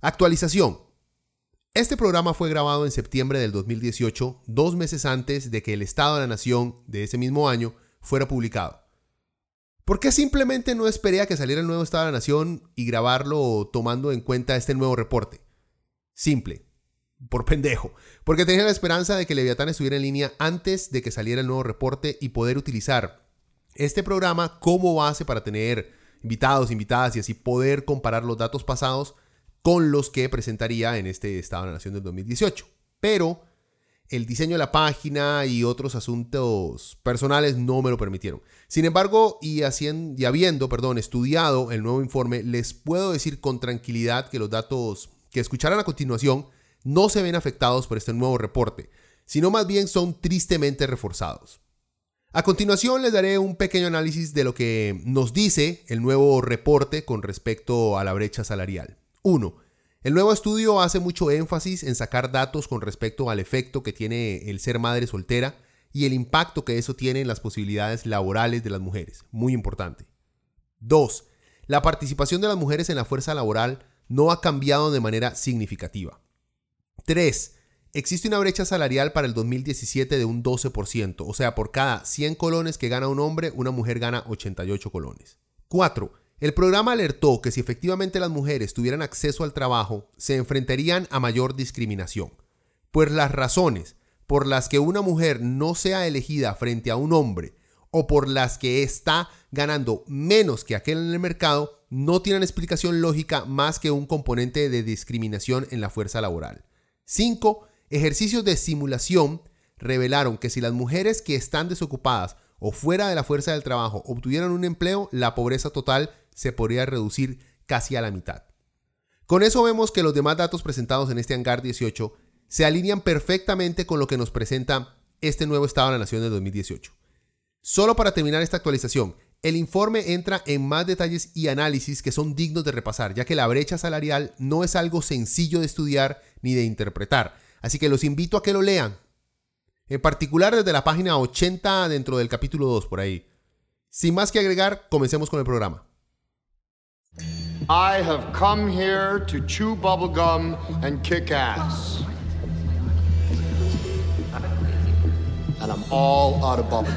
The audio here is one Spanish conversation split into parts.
Actualización. Este programa fue grabado en septiembre del 2018, dos meses antes de que el Estado de la Nación de ese mismo año fuera publicado. ¿Por qué simplemente no esperé a que saliera el nuevo Estado de la Nación y grabarlo tomando en cuenta este nuevo reporte? Simple. Por pendejo. Porque tenía la esperanza de que Leviatán estuviera en línea antes de que saliera el nuevo reporte y poder utilizar este programa como base para tener invitados, invitadas y así poder comparar los datos pasados con los que presentaría en este Estado de la Nación del 2018. Pero el diseño de la página y otros asuntos personales no me lo permitieron. Sin embargo, y, haciendo, habiendo estudiado el nuevo informe, les puedo decir con tranquilidad que los datos que escucharán a continuación no se ven afectados por este nuevo reporte, sino más bien son tristemente reforzados. A continuación les daré un pequeño análisis de lo que nos dice el nuevo reporte con respecto a la brecha salarial. 1. El nuevo estudio hace mucho énfasis en sacar datos con respecto al efecto que tiene el ser madre soltera y el impacto que eso tiene en las posibilidades laborales de las mujeres. Muy importante. 2. La participación de las mujeres en la fuerza laboral no ha cambiado de manera significativa. 3. Existe una brecha salarial para el 2017 de un 12%, o sea, por cada 100 colones que gana un hombre, una mujer gana 88 colones. 4. El programa alertó que si efectivamente las mujeres tuvieran acceso al trabajo, se enfrentarían a mayor discriminación, pues las razones por las que una mujer no sea elegida frente a un hombre o por las que está ganando menos que aquel en el mercado no tienen explicación lógica más que un componente de discriminación en la fuerza laboral. 5. Ejercicios de simulación revelaron que si las mujeres que están desocupadas o fuera de la fuerza del trabajo obtuvieran un empleo, la pobreza total se podría reducir casi a la mitad. Con eso vemos que los demás datos presentados en este hangar 18 se alinean perfectamente con lo que nos presenta este nuevo Estado de la Nación de 2018. Solo para terminar esta actualización, el informe entra en más detalles y análisis que son dignos de repasar, ya que la brecha salarial no es algo sencillo de estudiar ni de interpretar, así que los invito a que lo lean. En particular desde la página 80 dentro del capítulo 2 por ahí. Sin más que agregar, comencemos con el programa. I have come here to chew bubblegum and kick ass. And I'm all out of bubblegum.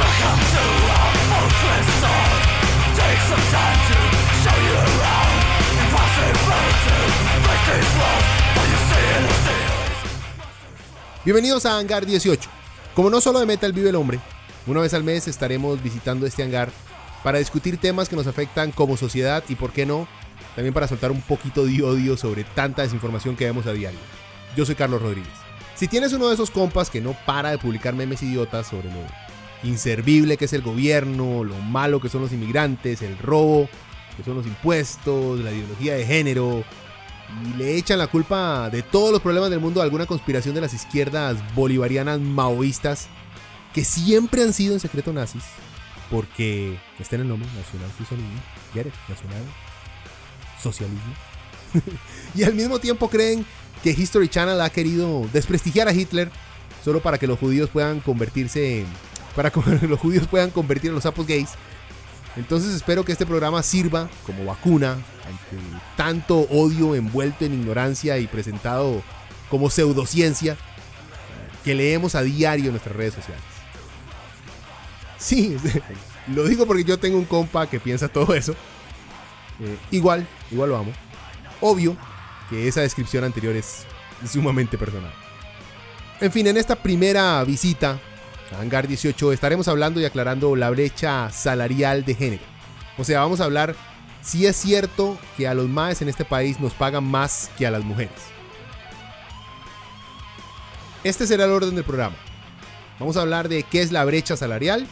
Welcome to our fortress. Take some time to show you around. Impossible to walls, you see. Bienvenidos a Hangar 18. Como no solo de metal vive el hombre, una vez al mes estaremos visitando este hangar para discutir temas que nos afectan como sociedad y, por qué no, también para soltar un poquito de odio sobre tanta desinformación que vemos a diario. Yo soy Carlos Rodríguez. Si tienes uno de esos compas que no para de publicar memes idiotas sobre lo inservible que es el gobierno, lo malo que son los inmigrantes, el robo, que son los impuestos, la ideología de género, y le echan la culpa de todos los problemas del mundo a alguna conspiración de las izquierdas bolivarianas maoístas, que siempre han sido en secreto nazis, porque está en el nombre, nacional socialismo, nacional socialismo. y al mismo tiempo creen que History Channel ha querido desprestigiar a Hitler solo para que los judíos puedan convertirse para que los judíos puedan convertir a los sapos gays. Entonces espero que este programa sirva como vacuna ante tanto odio envuelto en ignorancia y presentado como pseudociencia que leemos a diario en nuestras redes sociales. Sí, lo digo porque yo tengo un compa que piensa todo eso. Eh, igual, igual lo amo. Obvio que esa descripción anterior es sumamente personal. En fin, en esta primera visita Hangar 18 estaremos hablando y aclarando la brecha salarial de género. O sea, vamos a hablar si es cierto que a los maes en este país nos pagan más que a las mujeres. Este será el orden del programa. Vamos a hablar de qué es la brecha salarial.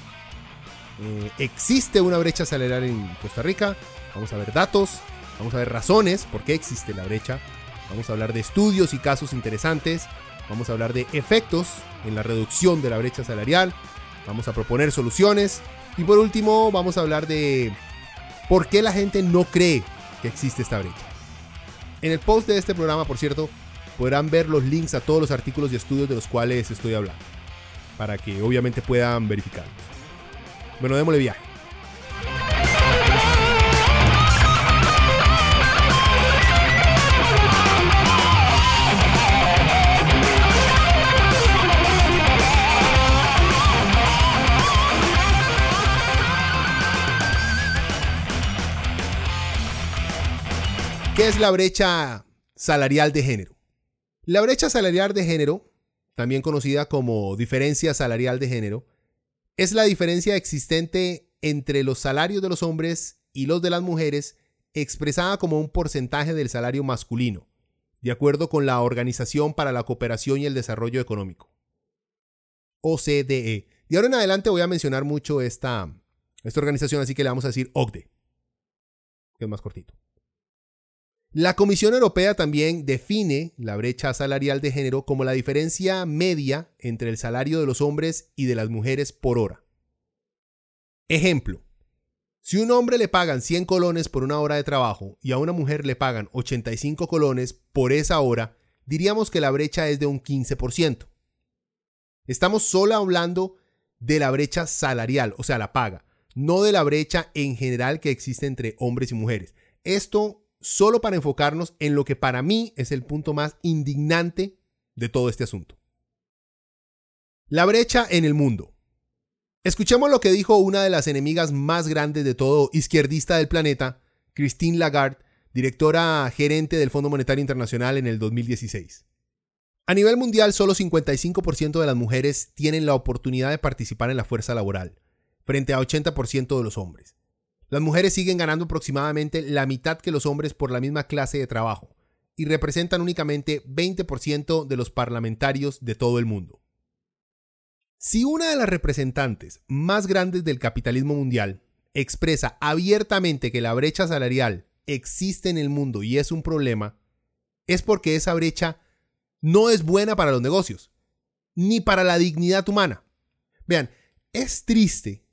Eh, ¿Existe una brecha salarial en Costa Rica? Vamos a ver datos, vamos a ver razones por qué existe la brecha. Vamos a hablar de estudios y casos interesantes. Vamos a hablar de efectos en la reducción de la brecha salarial. Vamos a proponer soluciones. Y por último, vamos a hablar de por qué la gente no cree que existe esta brecha. En el post de este programa, por cierto, podrán ver los links a todos los artículos y estudios de los cuales estoy hablando. Para que obviamente puedan verificarlos. Bueno, démosle viaje. ¿Qué es la brecha salarial de género? La brecha salarial de género, también conocida como diferencia salarial de género, es la diferencia existente entre los salarios de los hombres y los de las mujeres expresada como un porcentaje del salario masculino, de acuerdo con la Organización para la Cooperación y el Desarrollo Económico. OCDE. De ahora en adelante voy a mencionar mucho esta, esta organización, así que le vamos a decir OCDE, que es más cortito. La Comisión Europea también define la brecha salarial de género como la diferencia media entre el salario de los hombres y de las mujeres por hora. Ejemplo, si un hombre le pagan 100 colones por una hora de trabajo y a una mujer le pagan 85 colones por esa hora, diríamos que la brecha es de un 15%. Estamos solo hablando de la brecha salarial, o sea, la paga, no de la brecha en general que existe entre hombres y mujeres. Esto solo para enfocarnos en lo que para mí es el punto más indignante de todo este asunto. La brecha en el mundo. Escuchemos lo que dijo una de las enemigas más grandes de todo izquierdista del planeta, Christine Lagarde, directora gerente del Fondo Monetario Internacional en el 2016. A nivel mundial, solo 55% de las mujeres tienen la oportunidad de participar en la fuerza laboral, frente a 80% de los hombres. Las mujeres siguen ganando aproximadamente la mitad que los hombres por la misma clase de trabajo y representan únicamente 20% de los parlamentarios de todo el mundo. Si una de las representantes más grandes del capitalismo mundial expresa abiertamente que la brecha salarial existe en el mundo y es un problema, es porque esa brecha no es buena para los negocios, ni para la dignidad humana. Vean, es triste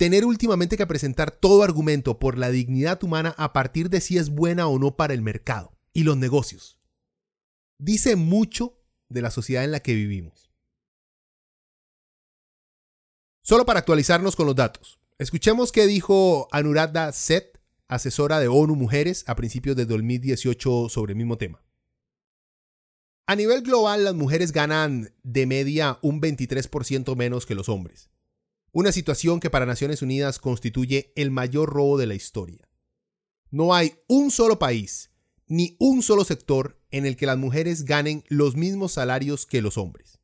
tener últimamente que presentar todo argumento por la dignidad humana a partir de si es buena o no para el mercado y los negocios. Dice mucho de la sociedad en la que vivimos. Solo para actualizarnos con los datos, escuchemos qué dijo Anuradha Seth, asesora de ONU Mujeres, a principios de 2018 sobre el mismo tema. A nivel global, las mujeres ganan de media un 23% menos que los hombres. Una situación que para Naciones Unidas constituye el mayor robo de la historia. No hay un solo país ni un solo sector en el que las mujeres ganen los mismos salarios que los hombres.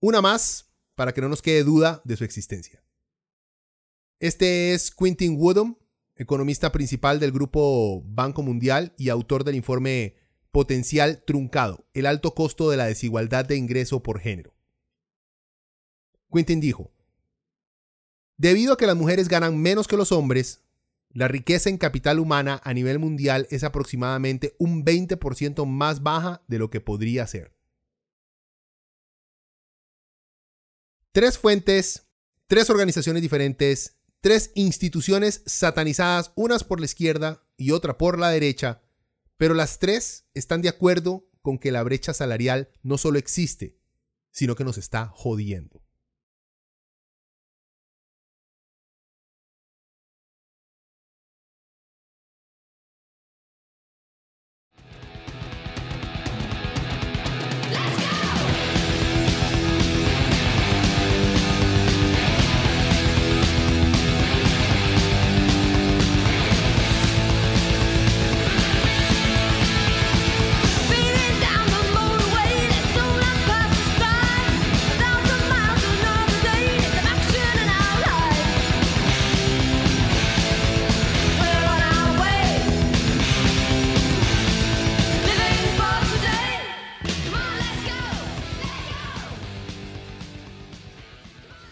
Una más, para que no nos quede duda de su existencia. Este es Quentin Woodham, economista principal del grupo Banco Mundial y autor del informe Potencial Truncado, el alto costo de la desigualdad de ingreso por género. Quintin dijo, Debido a que las mujeres ganan menos que los hombres, la riqueza en capital humana a nivel mundial es aproximadamente un 20% más baja de lo que podría ser. Tres fuentes, tres organizaciones diferentes, tres instituciones satanizadas, unas por la izquierda y otra por la derecha, pero las tres están de acuerdo con que la brecha salarial no solo existe, sino que nos está jodiendo.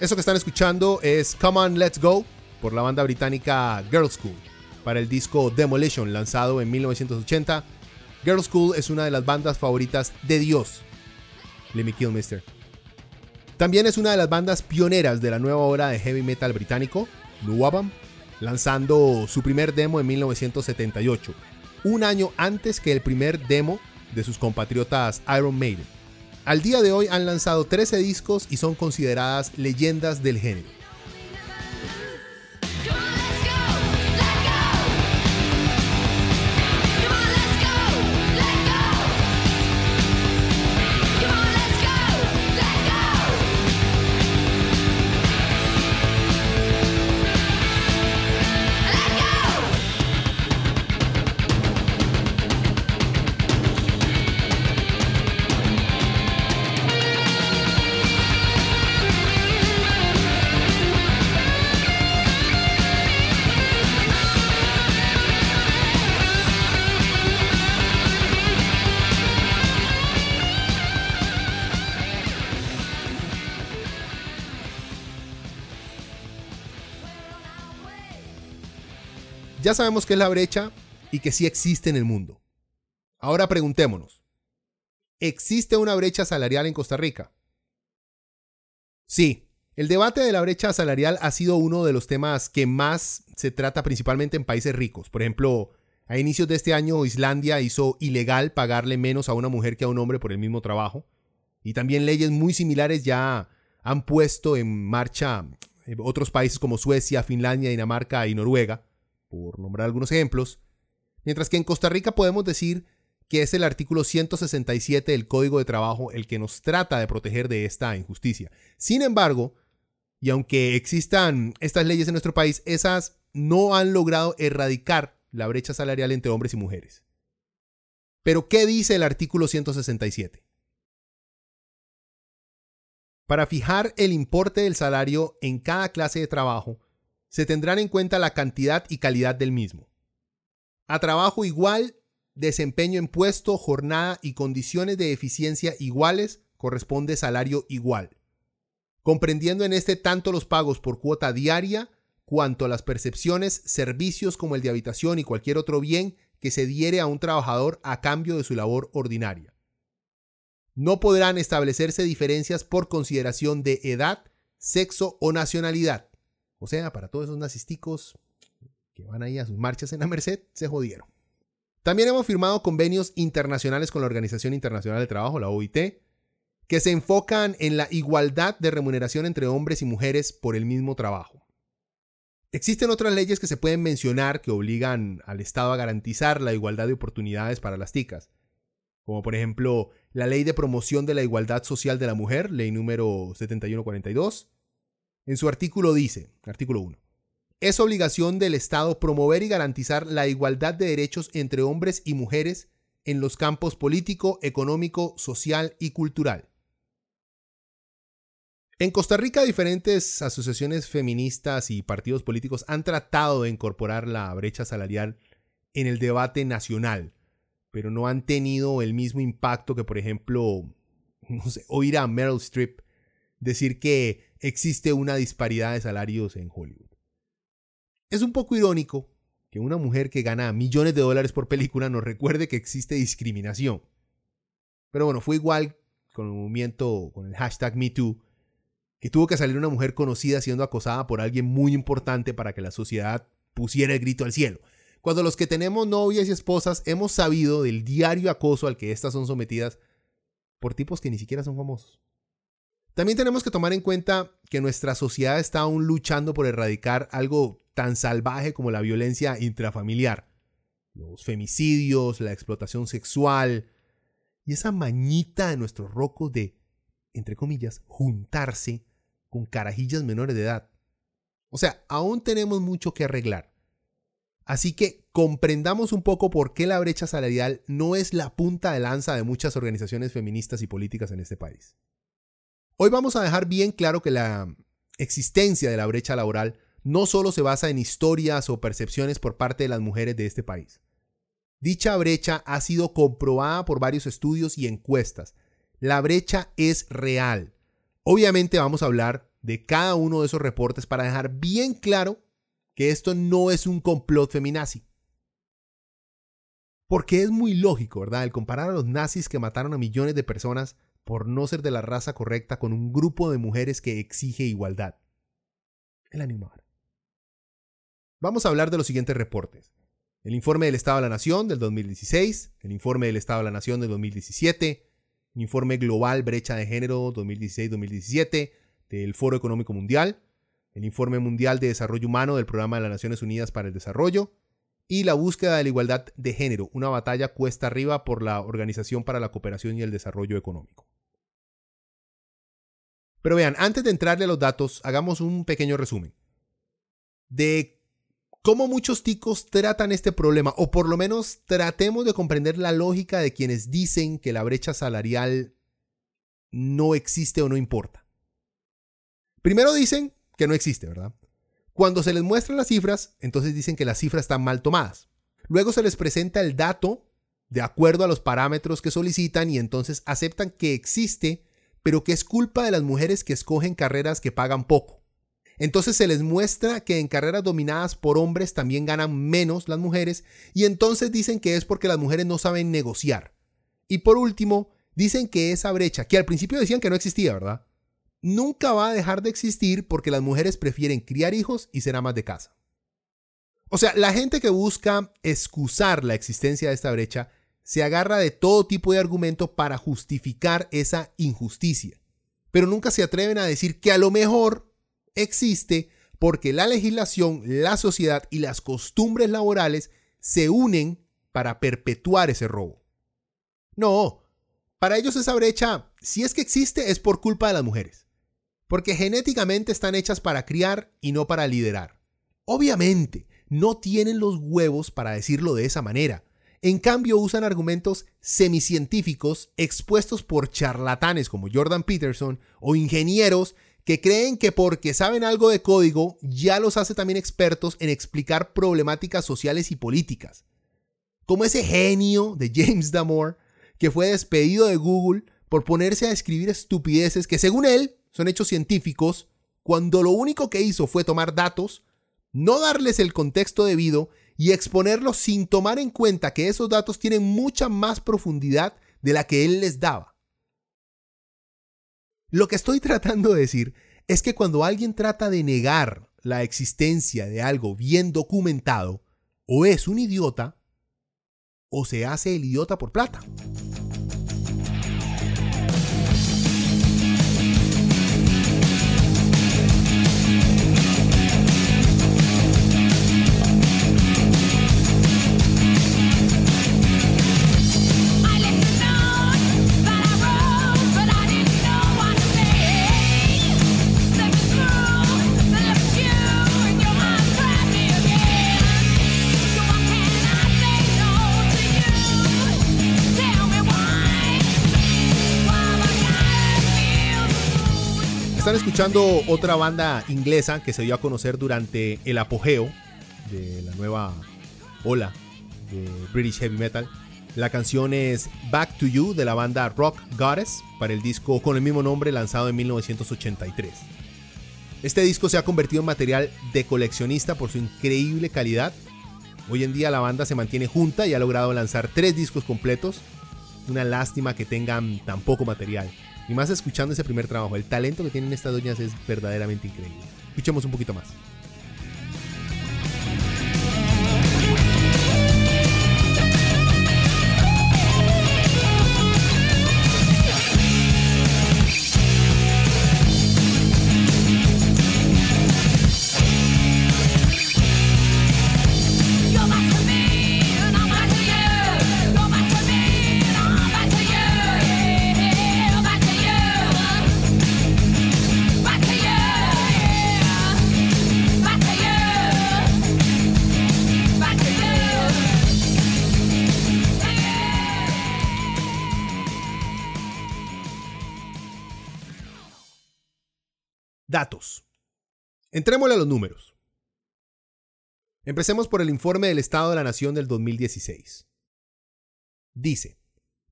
Eso que están escuchando es Come On Let's Go por la banda británica Girl School para el disco Demolition lanzado en 1980. Girl School es una de las bandas favoritas de Dios, Lemmy Kilmister. También es una de las bandas pioneras de la nueva hora de heavy metal británico, Nuwabam, lanzando su primer demo en 1978, un año antes que el primer demo de sus compatriotas Iron Maiden. Al día de hoy han lanzado 13 discos y son consideradas leyendas del género. Ya sabemos qué es la brecha y que sí existe en el mundo. Ahora preguntémonos, ¿existe una brecha salarial en Costa Rica? Sí, el debate de la brecha salarial ha sido uno de los temas que más se trata principalmente en países ricos. Por ejemplo, a inicios de este año Islandia hizo ilegal pagarle menos a una mujer que a un hombre por el mismo trabajo. Y también leyes muy similares ya han puesto en marcha eh, otros países como Suecia, Finlandia, Dinamarca y Noruega por nombrar algunos ejemplos, mientras que en Costa Rica podemos decir que es el artículo 167 del Código de Trabajo el que nos trata de proteger de esta injusticia. Sin embargo, y aunque existan estas leyes en nuestro país, esas no han logrado erradicar la brecha salarial entre hombres y mujeres. Pero, ¿qué dice el artículo 167? Para fijar el importe del salario en cada clase de trabajo, se tendrán en cuenta la cantidad y calidad del mismo. A trabajo igual, desempeño en puesto, jornada y condiciones de eficiencia iguales corresponde salario igual, comprendiendo en este tanto los pagos por cuota diaria cuanto las percepciones, servicios como el de habitación y cualquier otro bien que se diere a un trabajador a cambio de su labor ordinaria. No podrán establecerse diferencias por consideración de edad, sexo o nacionalidad. O sea, para todos esos nazisticos que van ahí a sus marchas en la Merced, se jodieron. También hemos firmado convenios internacionales con la Organización Internacional del Trabajo, la OIT, que se enfocan en la igualdad de remuneración entre hombres y mujeres por el mismo trabajo. Existen otras leyes que se pueden mencionar que obligan al Estado a garantizar la igualdad de oportunidades para las ticas, como por ejemplo la Ley de Promoción de la Igualdad Social de la Mujer, ley número 7142, en su artículo dice, artículo 1, es obligación del Estado promover y garantizar la igualdad de derechos entre hombres y mujeres en los campos político, económico, social y cultural. En Costa Rica diferentes asociaciones feministas y partidos políticos han tratado de incorporar la brecha salarial en el debate nacional, pero no han tenido el mismo impacto que, por ejemplo, no sé, oír a Meryl Streep decir que existe una disparidad de salarios en Hollywood. Es un poco irónico que una mujer que gana millones de dólares por película nos recuerde que existe discriminación. Pero bueno, fue igual con el movimiento, con el hashtag MeToo, que tuvo que salir una mujer conocida siendo acosada por alguien muy importante para que la sociedad pusiera el grito al cielo. Cuando los que tenemos novias y esposas hemos sabido del diario acoso al que éstas son sometidas por tipos que ni siquiera son famosos. También tenemos que tomar en cuenta que nuestra sociedad está aún luchando por erradicar algo tan salvaje como la violencia intrafamiliar, los femicidios, la explotación sexual y esa mañita de nuestros rocos de, entre comillas, juntarse con carajillas menores de edad. O sea, aún tenemos mucho que arreglar. Así que comprendamos un poco por qué la brecha salarial no es la punta de lanza de muchas organizaciones feministas y políticas en este país. Hoy vamos a dejar bien claro que la existencia de la brecha laboral no solo se basa en historias o percepciones por parte de las mujeres de este país. Dicha brecha ha sido comprobada por varios estudios y encuestas. La brecha es real. Obviamente vamos a hablar de cada uno de esos reportes para dejar bien claro que esto no es un complot feminazi. Porque es muy lógico, ¿verdad? El comparar a los nazis que mataron a millones de personas por no ser de la raza correcta con un grupo de mujeres que exige igualdad. El animal. Vamos a hablar de los siguientes reportes. El informe del Estado de la Nación del 2016, el informe del Estado de la Nación del 2017, un informe global brecha de género 2016-2017 del Foro Económico Mundial, el informe mundial de desarrollo humano del Programa de las Naciones Unidas para el Desarrollo y la búsqueda de la igualdad de género, una batalla cuesta arriba por la Organización para la Cooperación y el Desarrollo Económico. Pero vean, antes de entrarle a los datos, hagamos un pequeño resumen de cómo muchos ticos tratan este problema, o por lo menos tratemos de comprender la lógica de quienes dicen que la brecha salarial no existe o no importa. Primero dicen que no existe, ¿verdad? Cuando se les muestran las cifras, entonces dicen que las cifras están mal tomadas. Luego se les presenta el dato de acuerdo a los parámetros que solicitan y entonces aceptan que existe, pero que es culpa de las mujeres que escogen carreras que pagan poco. Entonces se les muestra que en carreras dominadas por hombres también ganan menos las mujeres y entonces dicen que es porque las mujeres no saben negociar. Y por último, dicen que esa brecha, que al principio decían que no existía, ¿verdad? Nunca va a dejar de existir porque las mujeres prefieren criar hijos y ser amas de casa. O sea, la gente que busca excusar la existencia de esta brecha se agarra de todo tipo de argumento para justificar esa injusticia, pero nunca se atreven a decir que a lo mejor existe porque la legislación, la sociedad y las costumbres laborales se unen para perpetuar ese robo. No, para ellos esa brecha, si es que existe, es por culpa de las mujeres, porque genéticamente están hechas para criar y no para liderar. Obviamente, no tienen los huevos para decirlo de esa manera. En cambio, usan argumentos semicientíficos expuestos por charlatanes como Jordan Peterson o ingenieros que creen que porque saben algo de código ya los hace también expertos en explicar problemáticas sociales y políticas. Como ese genio de James Damore que fue despedido de Google por ponerse a escribir estupideces que según él son hechos científicos, cuando lo único que hizo fue tomar datos, no darles el contexto debido y exponerlos sin tomar en cuenta que esos datos tienen mucha más profundidad de la que él les daba. Lo que estoy tratando de decir es que cuando alguien trata de negar la existencia de algo bien documentado, o es un idiota, o se hace el idiota por plata. Escuchando otra banda inglesa que se dio a conocer durante el apogeo de la nueva ola de British Heavy Metal. La canción es Back to You de la banda Rock Goddess para el disco con el mismo nombre lanzado en 1983. Este disco se ha convertido en material de coleccionista por su increíble calidad. Hoy en día la banda se mantiene junta y ha logrado lanzar tres discos completos. Una lástima que tengan tan poco material. Y más escuchando ese primer trabajo. El talento que tienen estas doñas es verdaderamente increíble. Escuchemos un poquito más. Datos. Entrémosle a los números. Empecemos por el informe del Estado de la Nación del 2016. Dice,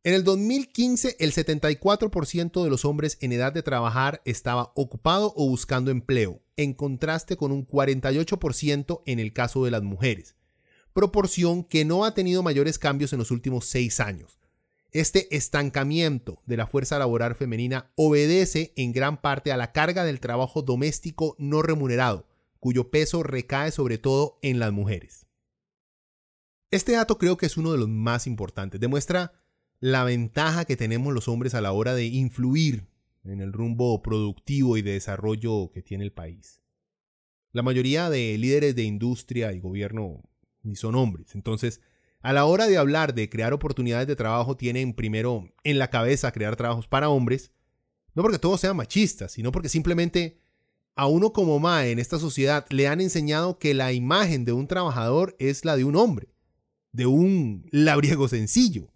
en el 2015 el 74% de los hombres en edad de trabajar estaba ocupado o buscando empleo, en contraste con un 48% en el caso de las mujeres, proporción que no ha tenido mayores cambios en los últimos seis años. Este estancamiento de la fuerza laboral femenina obedece en gran parte a la carga del trabajo doméstico no remunerado, cuyo peso recae sobre todo en las mujeres. Este dato creo que es uno de los más importantes. Demuestra la ventaja que tenemos los hombres a la hora de influir en el rumbo productivo y de desarrollo que tiene el país. La mayoría de líderes de industria y gobierno ni son hombres. Entonces, a la hora de hablar de crear oportunidades de trabajo, tienen primero en la cabeza crear trabajos para hombres, no porque todos sean machistas, sino porque simplemente a uno como Mae en esta sociedad le han enseñado que la imagen de un trabajador es la de un hombre, de un labriego sencillo.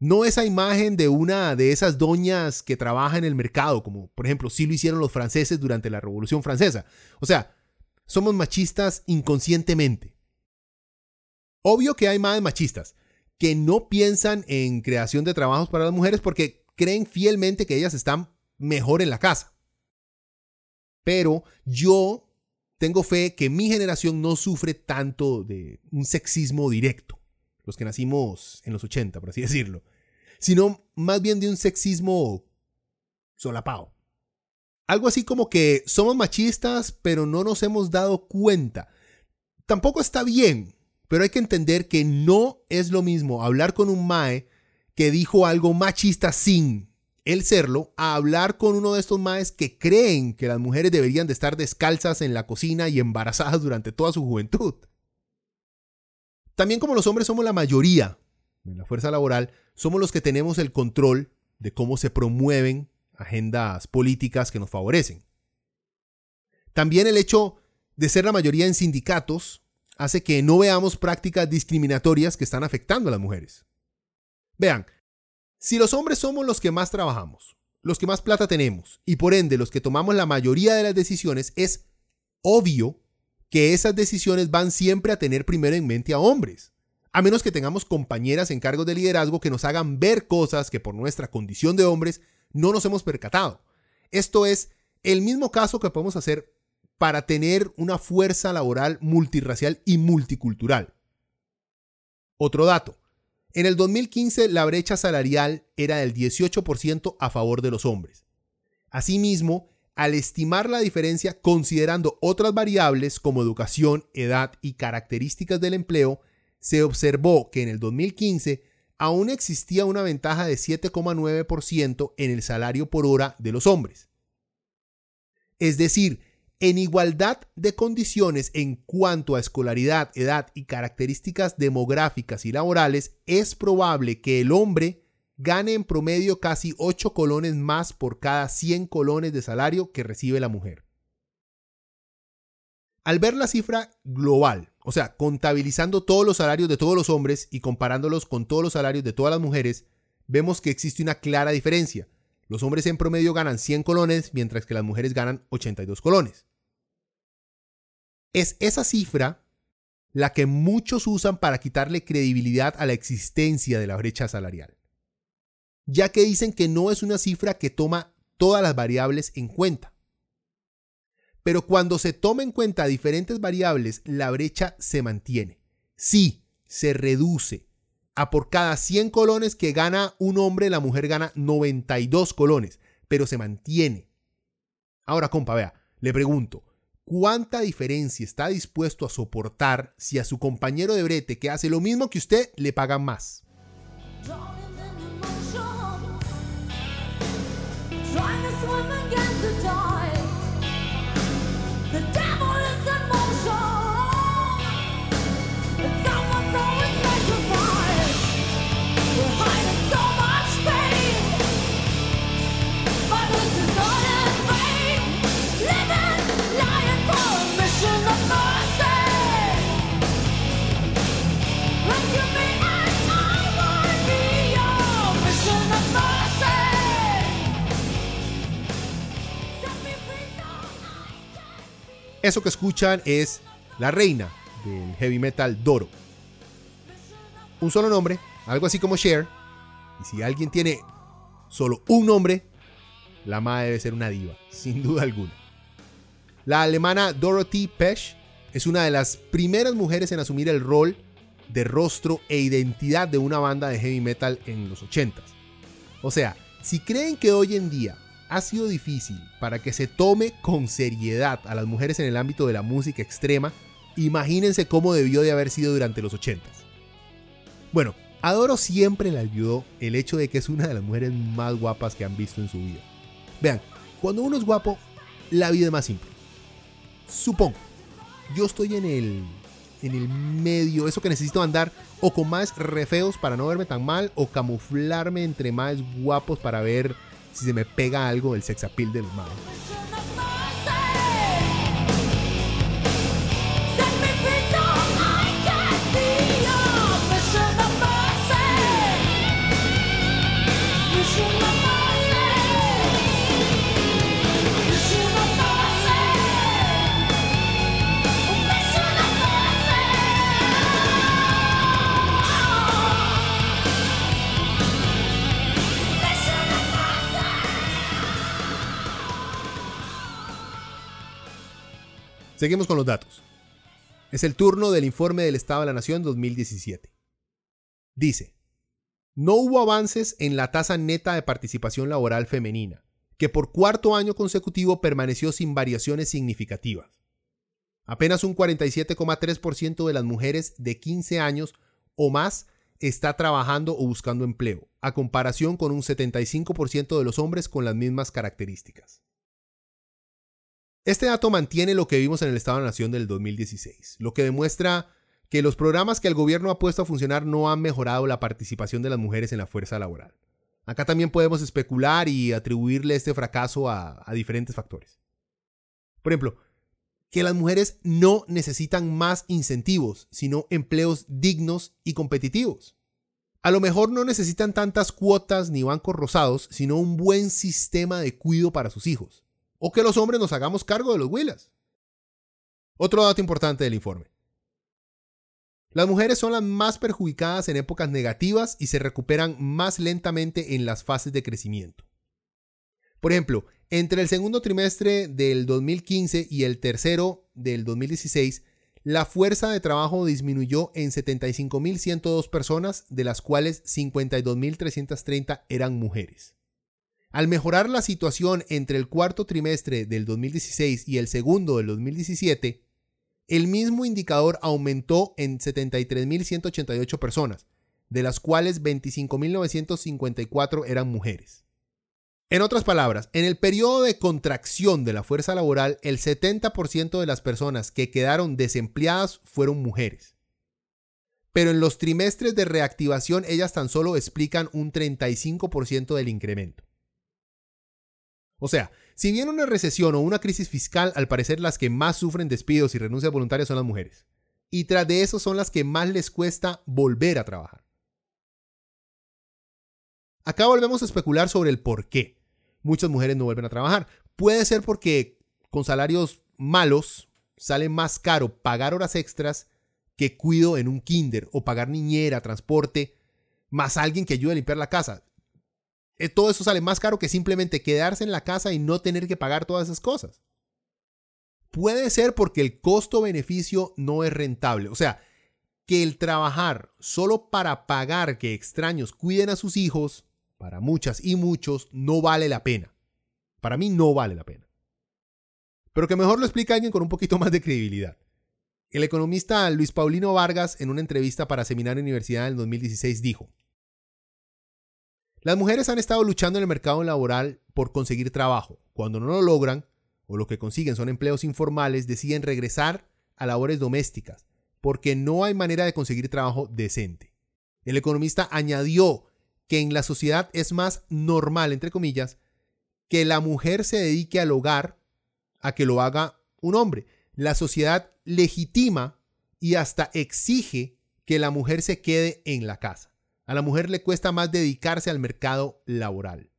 No esa imagen de una de esas doñas que trabaja en el mercado, como por ejemplo sí lo hicieron los franceses durante la Revolución Francesa. O sea, somos machistas inconscientemente. Obvio que hay más machistas que no piensan en creación de trabajos para las mujeres porque creen fielmente que ellas están mejor en la casa. Pero yo tengo fe que mi generación no sufre tanto de un sexismo directo, los que nacimos en los 80, por así decirlo, sino más bien de un sexismo solapado. Algo así como que somos machistas, pero no nos hemos dado cuenta. Tampoco está bien, pero hay que entender que no es lo mismo hablar con un Mae que dijo algo machista sin él serlo, a hablar con uno de estos Maes que creen que las mujeres deberían de estar descalzas en la cocina y embarazadas durante toda su juventud. También como los hombres somos la mayoría en la fuerza laboral, somos los que tenemos el control de cómo se promueven agendas políticas que nos favorecen. También el hecho de ser la mayoría en sindicatos hace que no veamos prácticas discriminatorias que están afectando a las mujeres. Vean, si los hombres somos los que más trabajamos, los que más plata tenemos y por ende los que tomamos la mayoría de las decisiones, es obvio que esas decisiones van siempre a tener primero en mente a hombres. A menos que tengamos compañeras en cargos de liderazgo que nos hagan ver cosas que por nuestra condición de hombres no nos hemos percatado. Esto es el mismo caso que podemos hacer para tener una fuerza laboral multirracial y multicultural. Otro dato. En el 2015 la brecha salarial era del 18% a favor de los hombres. Asimismo, al estimar la diferencia considerando otras variables como educación, edad y características del empleo, se observó que en el 2015 aún existía una ventaja de 7,9% en el salario por hora de los hombres. Es decir, en igualdad de condiciones en cuanto a escolaridad, edad y características demográficas y laborales, es probable que el hombre gane en promedio casi 8 colones más por cada 100 colones de salario que recibe la mujer. Al ver la cifra global, o sea, contabilizando todos los salarios de todos los hombres y comparándolos con todos los salarios de todas las mujeres, vemos que existe una clara diferencia. Los hombres en promedio ganan 100 colones, mientras que las mujeres ganan 82 colones. Es esa cifra la que muchos usan para quitarle credibilidad a la existencia de la brecha salarial, ya que dicen que no es una cifra que toma todas las variables en cuenta. Pero cuando se toma en cuenta diferentes variables, la brecha se mantiene. Sí, se reduce. A por cada 100 colones que gana un hombre, la mujer gana 92 colones, pero se mantiene. Ahora, compa, vea, le pregunto, ¿cuánta diferencia está dispuesto a soportar si a su compañero de brete que hace lo mismo que usted le pagan más? Eso que escuchan es la reina del heavy metal Doro. Un solo nombre, algo así como Cher. Y si alguien tiene solo un nombre, la madre debe ser una diva, sin duda alguna. La alemana Dorothy Pesch es una de las primeras mujeres en asumir el rol de rostro e identidad de una banda de heavy metal en los 80s. O sea, si creen que hoy en día ha sido difícil para que se tome con seriedad a las mujeres en el ámbito de la música extrema, imagínense cómo debió de haber sido durante los 80s. Bueno, Adoro siempre le ayudó el hecho de que es una de las mujeres más guapas que han visto en su vida. Vean, cuando uno es guapo, la vida es más simple. Supongo, yo estoy en el, en el medio, eso que necesito andar o con más refeos para no verme tan mal o camuflarme entre más guapos para ver si se me pega algo del sex appeal de los Seguimos con los datos. Es el turno del informe del Estado de la Nación 2017. Dice, no hubo avances en la tasa neta de participación laboral femenina, que por cuarto año consecutivo permaneció sin variaciones significativas. Apenas un 47,3% de las mujeres de 15 años o más está trabajando o buscando empleo, a comparación con un 75% de los hombres con las mismas características. Este dato mantiene lo que vimos en el Estado de Nación del 2016, lo que demuestra que los programas que el gobierno ha puesto a funcionar no han mejorado la participación de las mujeres en la fuerza laboral. Acá también podemos especular y atribuirle este fracaso a, a diferentes factores. Por ejemplo, que las mujeres no necesitan más incentivos, sino empleos dignos y competitivos. A lo mejor no necesitan tantas cuotas ni bancos rosados, sino un buen sistema de cuidado para sus hijos. O que los hombres nos hagamos cargo de los huilas. Otro dato importante del informe. Las mujeres son las más perjudicadas en épocas negativas y se recuperan más lentamente en las fases de crecimiento. Por ejemplo, entre el segundo trimestre del 2015 y el tercero del 2016, la fuerza de trabajo disminuyó en 75.102 personas, de las cuales 52.330 eran mujeres. Al mejorar la situación entre el cuarto trimestre del 2016 y el segundo del 2017, el mismo indicador aumentó en 73.188 personas, de las cuales 25.954 eran mujeres. En otras palabras, en el periodo de contracción de la fuerza laboral, el 70% de las personas que quedaron desempleadas fueron mujeres. Pero en los trimestres de reactivación ellas tan solo explican un 35% del incremento. O sea, si viene una recesión o una crisis fiscal, al parecer las que más sufren despidos y renuncias voluntarias son las mujeres. Y tras de eso son las que más les cuesta volver a trabajar. Acá volvemos a especular sobre el por qué muchas mujeres no vuelven a trabajar. Puede ser porque con salarios malos sale más caro pagar horas extras que cuido en un kinder o pagar niñera, transporte, más alguien que ayude a limpiar la casa. Eh, Todo eso sale más caro que simplemente quedarse en la casa y no tener que pagar todas esas cosas. Puede ser porque el costo-beneficio no es rentable. O sea, que el trabajar solo para pagar que extraños cuiden a sus hijos, para muchas y muchos, no vale la pena. Para mí no vale la pena. Pero que mejor lo explica alguien con un poquito más de credibilidad. El economista Luis Paulino Vargas, en una entrevista para Seminario Universidad en 2016, dijo, Las mujeres han estado luchando en el mercado laboral por conseguir trabajo. Cuando no lo logran, o lo que consiguen son empleos informales, deciden regresar a labores domésticas, porque no hay manera de conseguir trabajo decente. El economista añadió que en la sociedad es más normal, entre comillas, que la mujer se dedique al hogar a que lo haga un hombre. La sociedad legitima y hasta exige que la mujer se quede en la casa. A la mujer le cuesta más dedicarse al mercado laboral.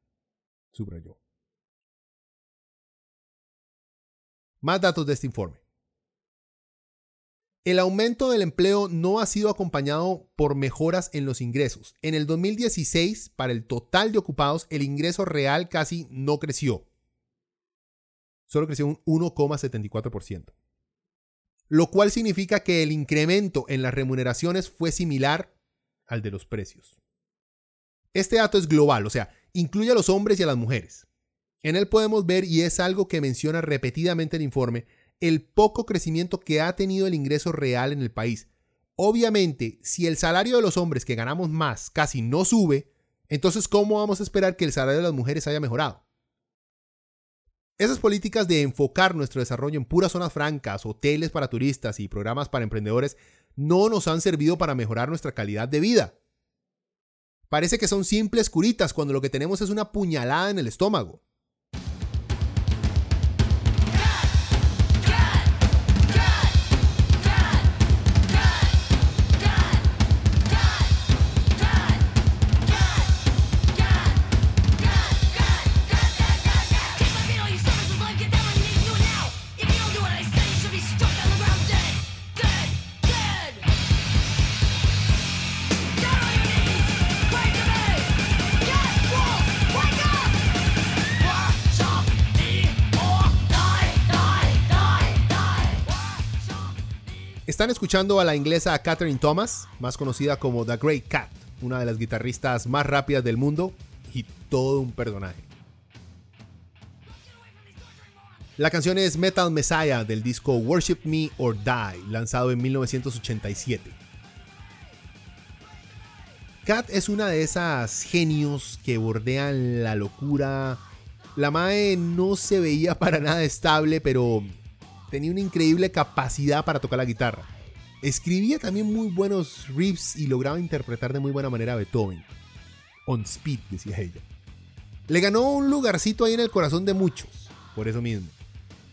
Subrayó. Más datos de este informe. El aumento del empleo no ha sido acompañado por mejoras en los ingresos. En el 2016, para el total de ocupados, el ingreso real casi no creció. Solo creció un 1,74%. Lo cual significa que el incremento en las remuneraciones fue similar al de los precios. Este dato es global, o sea, incluye a los hombres y a las mujeres. En él podemos ver, y es algo que menciona repetidamente el informe, el poco crecimiento que ha tenido el ingreso real en el país, Obviamente, si el salario de los hombres que ganamos más casi no sube, entonces ¿cómo vamos a esperar que el salario de las mujeres haya mejorado? Esas políticas de enfocar nuestro desarrollo en puras zonas francas, hoteles para turistas y programas para emprendedores no nos han servido para mejorar nuestra calidad de vida. Parece que son simples curitas cuando lo que tenemos es una puñalada en el estómago. Están escuchando a la inglesa Catherine Thomas, más conocida como The Great Cat, una de las guitarristas más rápidas del mundo y todo un personaje. La canción es Metal Messiah del disco Worship Me or Die, lanzado en 1987. Kat es una de esas genios que bordean la locura. La Mae no se veía para nada estable, pero tenía una increíble capacidad para tocar la guitarra. Escribía también muy buenos riffs y lograba interpretar de muy buena manera a Beethoven. On speed, decía ella. Le ganó un lugarcito ahí en el corazón de muchos, por eso mismo.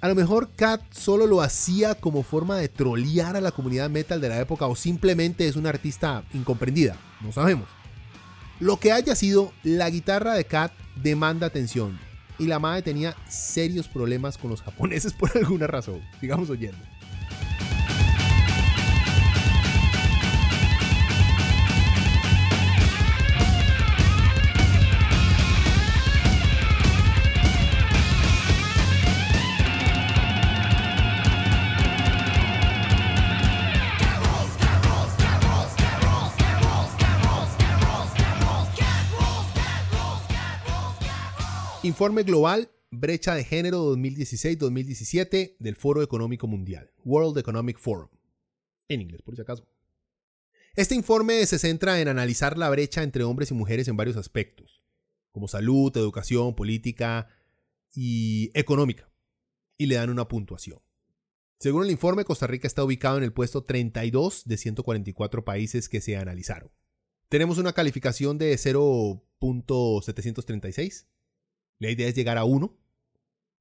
A lo mejor Kat solo lo hacía como forma de trolear a la comunidad metal de la época o simplemente es una artista incomprendida, no sabemos. Lo que haya sido, la guitarra de Kat demanda atención y la madre tenía serios problemas con los japoneses por alguna razón. Sigamos oyendo. Informe global, brecha de género 2016-2017 del Foro Económico Mundial, World Economic Forum. En inglés, por si acaso. Este informe se centra en analizar la brecha entre hombres y mujeres en varios aspectos, como salud, educación, política y económica, y le dan una puntuación. Según el informe, Costa Rica está ubicado en el puesto 32 de 144 países que se analizaron. Tenemos una calificación de 0.736 la idea es llegar a 1,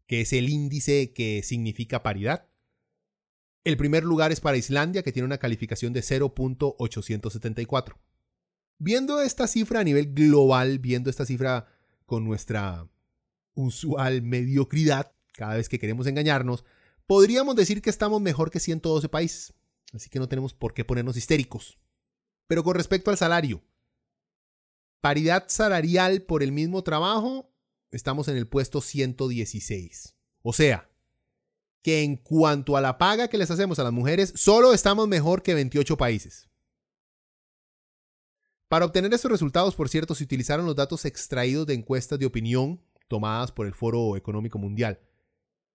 que es el índice que significa paridad. El primer lugar es para Islandia, que tiene una calificación de 0.874. Viendo esta cifra a nivel global, viendo esta cifra con nuestra usual mediocridad, cada vez que queremos engañarnos, podríamos decir que estamos mejor que 112 países. Así que no tenemos por qué ponernos histéricos. Pero con respecto al salario, paridad salarial por el mismo trabajo, estamos en el puesto 116. O sea, que en cuanto a la paga que les hacemos a las mujeres, solo estamos mejor que 28 países. Para obtener estos resultados, por cierto, se utilizaron los datos extraídos de encuestas de opinión tomadas por el Foro Económico Mundial.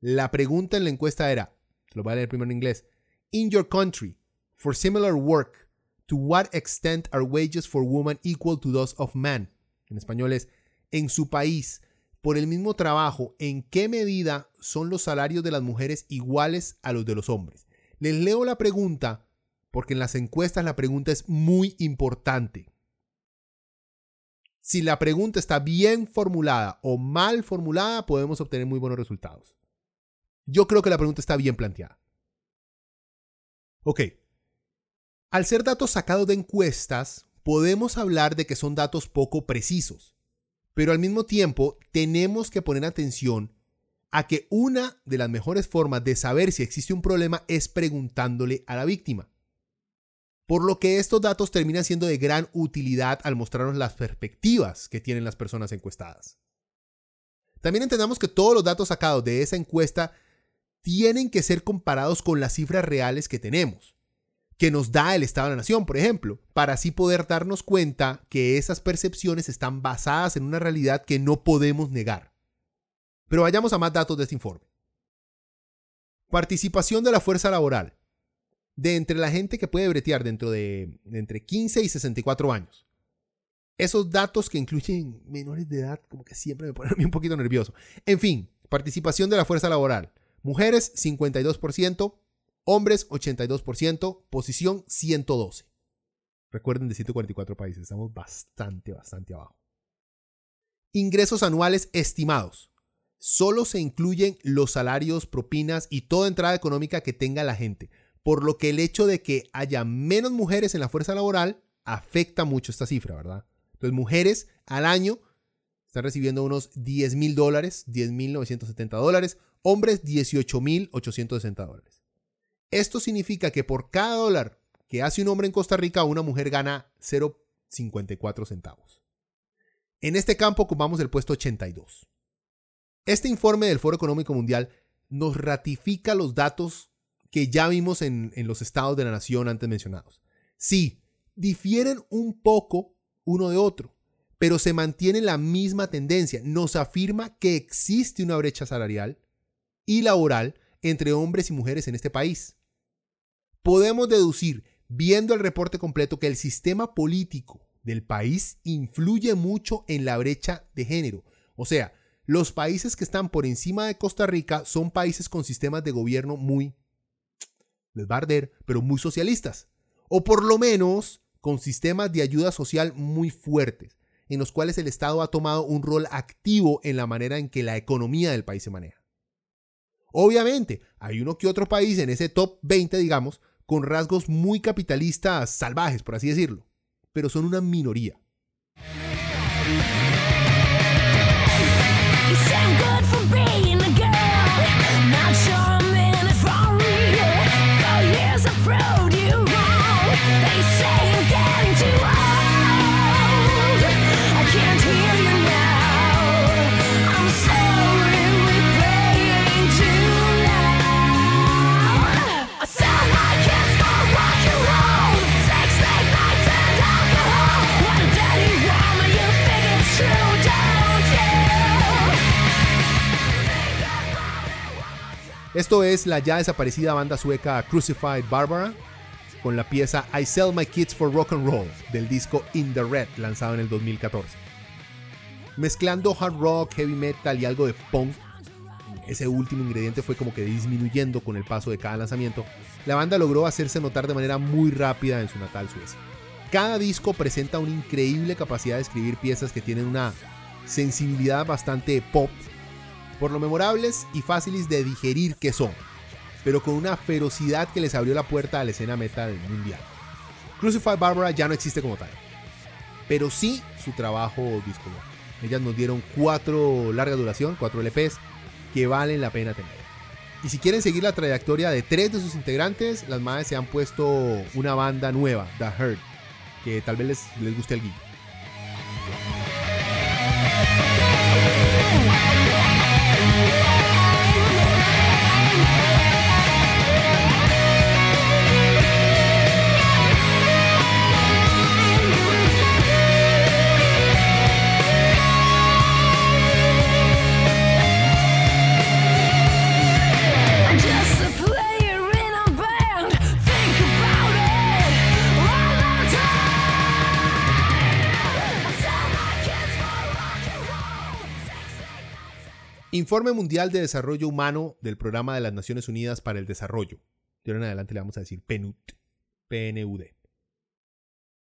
La pregunta en la encuesta era, lo voy a leer primero en inglés, In your country, for similar work, to what extent are wages for women equal to those of men? En español es, en su país, por el mismo trabajo, ¿en qué medida son los salarios de las mujeres iguales a los de los hombres? Les leo la pregunta porque en las encuestas la pregunta es muy importante. Si la pregunta está bien formulada o mal formulada, podemos obtener muy buenos resultados. Yo creo que la pregunta está bien planteada. Ok. Al ser datos sacados de encuestas, podemos hablar de que son datos poco precisos. Pero al mismo tiempo tenemos que poner atención a que una de las mejores formas de saber si existe un problema es preguntándole a la víctima. Por lo que estos datos terminan siendo de gran utilidad al mostrarnos las perspectivas que tienen las personas encuestadas. También entendamos que todos los datos sacados de esa encuesta tienen que ser comparados con las cifras reales que tenemos que nos da el Estado de la Nación, por ejemplo, para así poder darnos cuenta que esas percepciones están basadas en una realidad que no podemos negar. Pero vayamos a más datos de este informe. Participación de la fuerza laboral. de entre la gente que puede bretear dentro de, entre 15 y 64 años. Esos datos que incluyen menores de edad, como que siempre me ponen a mí un poquito nervioso. En fin, participación de la fuerza laboral. Mujeres 52%, hombres 82%, posición 112. Recuerden de 144 países, estamos bastante, bastante abajo. Ingresos anuales estimados. Solo se incluyen los salarios, propinas y toda entrada económica que tenga la gente, por lo que el hecho de que haya menos mujeres en la fuerza laboral afecta mucho esta cifra, ¿verdad? Entonces, mujeres al año están recibiendo unos 10 mil dólares, 10 mil 970 dólares, hombres 18 mil 860 dólares. Esto significa que por cada dólar que hace un hombre en Costa Rica, una mujer gana 0,54 centavos. En este campo ocupamos el puesto 82. Este informe del Foro Económico Mundial nos ratifica los datos que ya vimos en, los estados de la nación antes mencionados. Sí, difieren un poco uno de otro, pero se mantiene la misma tendencia. Nos afirma que existe una brecha salarial y laboral entre hombres y mujeres en este país. Podemos deducir, viendo el reporte completo, que el sistema político del país influye mucho en la brecha de género. O sea, los países que están por encima de Costa Rica son países con sistemas de gobierno muy, les va a arder, pero muy socialistas. O por lo menos con sistemas de ayuda social muy fuertes, en los cuales el Estado ha tomado un rol activo en la manera en que la economía del país se maneja. Obviamente, hay uno que otro país en ese top 20, digamos, con rasgos muy capitalistas salvajes, por así decirlo, pero son una minoría. Esto es la ya desaparecida banda sueca Crucified Barbara con la pieza I Sell My Kids for Rock and Roll del disco In the Red lanzado en el 2014. Mezclando hard rock, heavy metal y algo de punk, ese último ingrediente fue como que disminuyendo con el paso de cada lanzamiento, la banda logró hacerse notar de manera muy rápida en su natal Suecia. Cada disco presenta una increíble capacidad de escribir piezas que tienen una sensibilidad bastante pop por lo memorables y fáciles de digerir que son, pero con una ferocidad que les abrió la puerta a la escena metal mundial. Crucified Barbara ya no existe como tal, pero sí su trabajo discográfico. Ellas nos dieron cuatro larga duración, cuatro LPs, que valen la pena tener. Y si quieren seguir la trayectoria de tres de sus integrantes, las madres se han puesto una banda nueva, The Herd, que tal vez les, les guste el guillo. Informe Mundial de Desarrollo Humano del Programa de las Naciones Unidas para el Desarrollo. De ahora en adelante le vamos a decir PNUD. PNUD.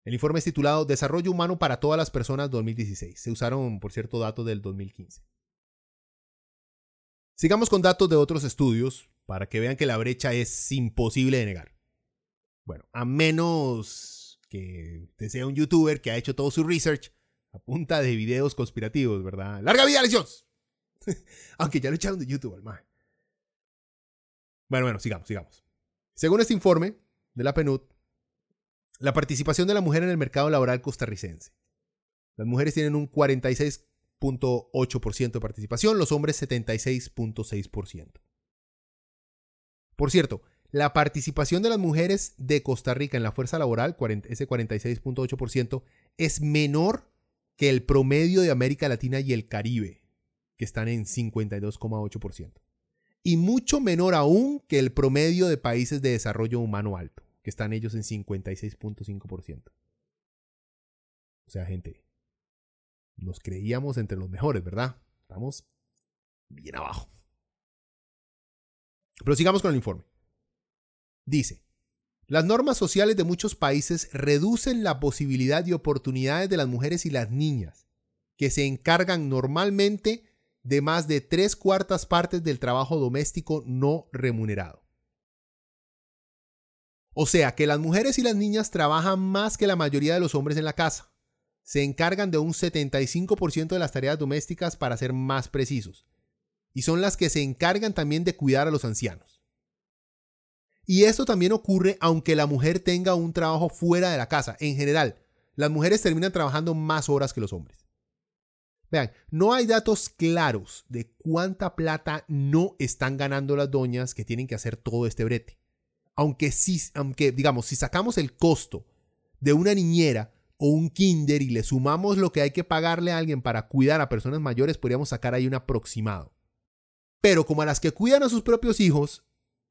El informe es titulado Desarrollo Humano para todas las personas 2016. Se usaron, por cierto, datos del 2015. Sigamos con datos de otros estudios para que vean que la brecha es imposible de negar. Bueno, a menos que usted sea un youtuber que ha hecho todo su research a punta de videos conspirativos, ¿verdad? ¡Larga vida, Alex Aunque ya lo echaron de YouTube, al mae. Bueno, bueno, sigamos, sigamos. Según este informe de la PNUD, la participación de la mujer en el mercado laboral costarricense. Las mujeres tienen un 46.8% de participación, los hombres 76.6%. Por cierto, la participación de las mujeres de Costa Rica en la fuerza laboral, 40 ese 46.8%, es menor que el promedio de América Latina y el Caribe, que están en 52,8%. y mucho menor aún que el promedio de países de desarrollo humano alto, que están ellos en 56.5%. O sea, gente, nos creíamos entre los mejores, ¿verdad? Estamos bien abajo. Pero sigamos con el informe. Dice, las normas sociales de muchos países reducen la posibilidad y oportunidades de las mujeres y las niñas, que se encargan normalmente de más de tres cuartas partes del trabajo doméstico no remunerado. O sea que las mujeres y las niñas trabajan más que la mayoría de los hombres en la casa. Se encargan de un 75% de las tareas domésticas para ser más precisos. Y son las que se encargan también de cuidar a los ancianos. Y esto también ocurre aunque la mujer tenga un trabajo fuera de la casa. En general, las mujeres terminan trabajando más horas que los hombres. Vean, no hay datos claros de cuánta plata no están ganando las doñas que tienen que hacer todo este brete. Aunque sí, aunque digamos, si sacamos el costo de una niñera o un kinder y le sumamos lo que hay que pagarle a alguien para cuidar a personas mayores, podríamos sacar ahí un aproximado. Pero como a las que cuidan a sus propios hijos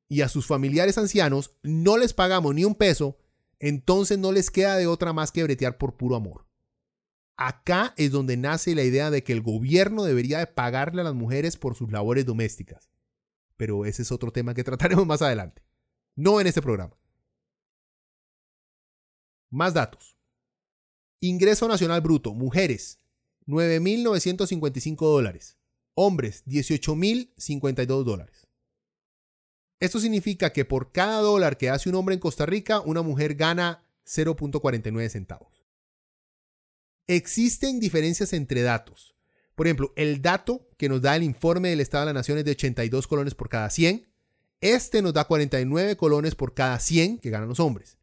y a sus familiares ancianos no les pagamos ni un peso, entonces no les queda de otra más que bretear por puro amor. Acá es donde nace la idea de que el gobierno debería de pagarle a las mujeres por sus labores domésticas. Pero ese es otro tema que trataremos más adelante. No en este programa. Más datos. Ingreso Nacional Bruto. Mujeres, 9.955 dólares. Hombres, 18.052 dólares. Esto significa que por cada dólar que hace un hombre en Costa Rica, una mujer gana 0.49 centavos. Existen diferencias entre datos. Por ejemplo, el dato que nos da el informe del Estado de la Nación es de 82 colones por cada 100. Este nos da 49 colones por cada 100 que ganan los hombres.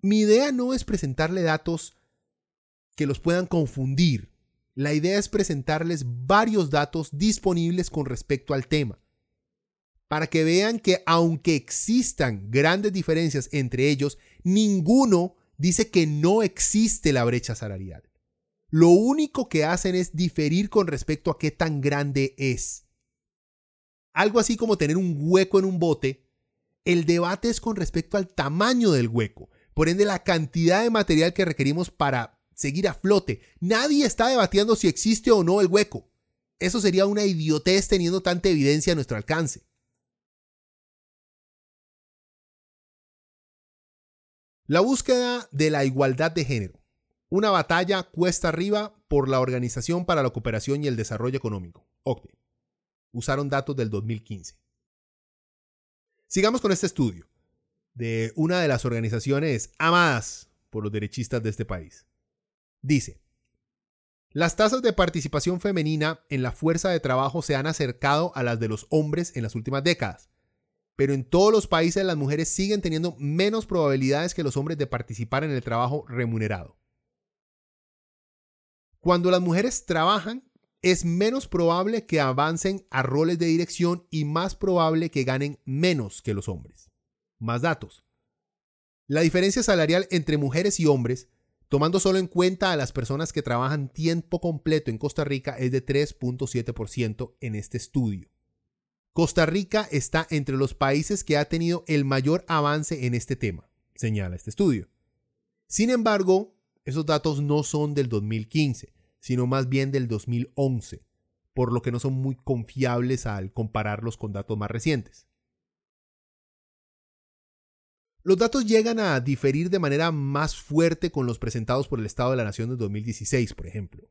Mi idea no es presentarle datos que los puedan confundir. La idea es presentarles varios datos disponibles con respecto al tema, para que vean que aunque existan grandes diferencias entre ellos, ninguno dice que no existe la brecha salarial. Lo único que hacen es diferir con respecto a qué tan grande es. Algo así como tener un hueco en un bote, el debate es con respecto al tamaño del hueco, por ende la cantidad de material que requerimos para seguir a flote. Nadie está debatiendo si existe o no el hueco. Eso sería una idiotez teniendo tanta evidencia a nuestro alcance. La búsqueda de la igualdad de género. Una batalla cuesta arriba por la Organización para la Cooperación y el Desarrollo Económico, OCDE. Usaron datos del 2015. Sigamos con este estudio de una de las organizaciones amadas por los derechistas de este país. Dice, las tasas de participación femenina en la fuerza de trabajo se han acercado a las de los hombres en las últimas décadas, pero en todos los países las mujeres siguen teniendo menos probabilidades que los hombres de participar en el trabajo remunerado. Cuando las mujeres trabajan, es menos probable que avancen a roles de dirección y más probable que ganen menos que los hombres. Más datos. La diferencia salarial entre mujeres y hombres, tomando solo en cuenta a las personas que trabajan tiempo completo en Costa Rica, es de 3.7% en este estudio. Costa Rica está entre los países que ha tenido el mayor avance en este tema, señala este estudio. Sin embargo, esos datos no son del 2015, sino más bien del 2011, por lo que no son muy confiables al compararlos con datos más recientes. Los datos llegan a diferir de manera más fuerte con los presentados por el Estado de la Nación de 2016, por ejemplo.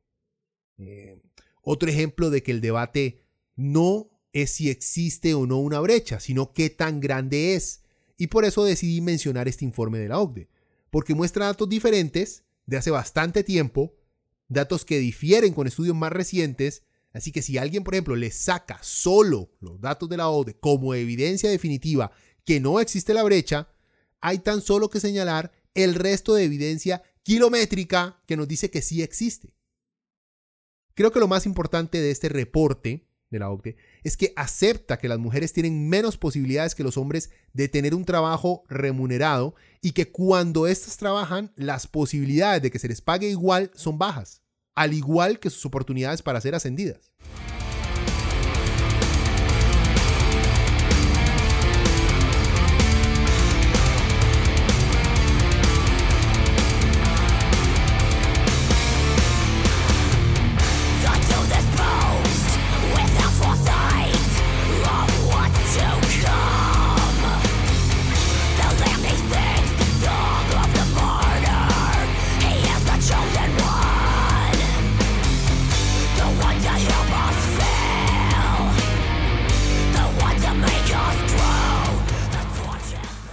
Eh, otro ejemplo de que el debate no es si existe o no una brecha, sino qué tan grande es. Y por eso decidí mencionar este informe de la OCDE, porque muestra datos diferentes de hace bastante tiempo, datos que difieren con estudios más recientes, así que si alguien, por ejemplo, le saca solo los datos de la OCDE como evidencia definitiva que no existe la brecha, hay tan solo que señalar el resto de evidencia kilométrica que nos dice que sí existe. Creo que lo más importante de este reporte de la OCDE es que acepta que las mujeres tienen menos posibilidades que los hombres de tener un trabajo remunerado y que cuando éstas trabajan, las posibilidades de que se les pague igual son bajas, al igual que sus oportunidades para ser ascendidas.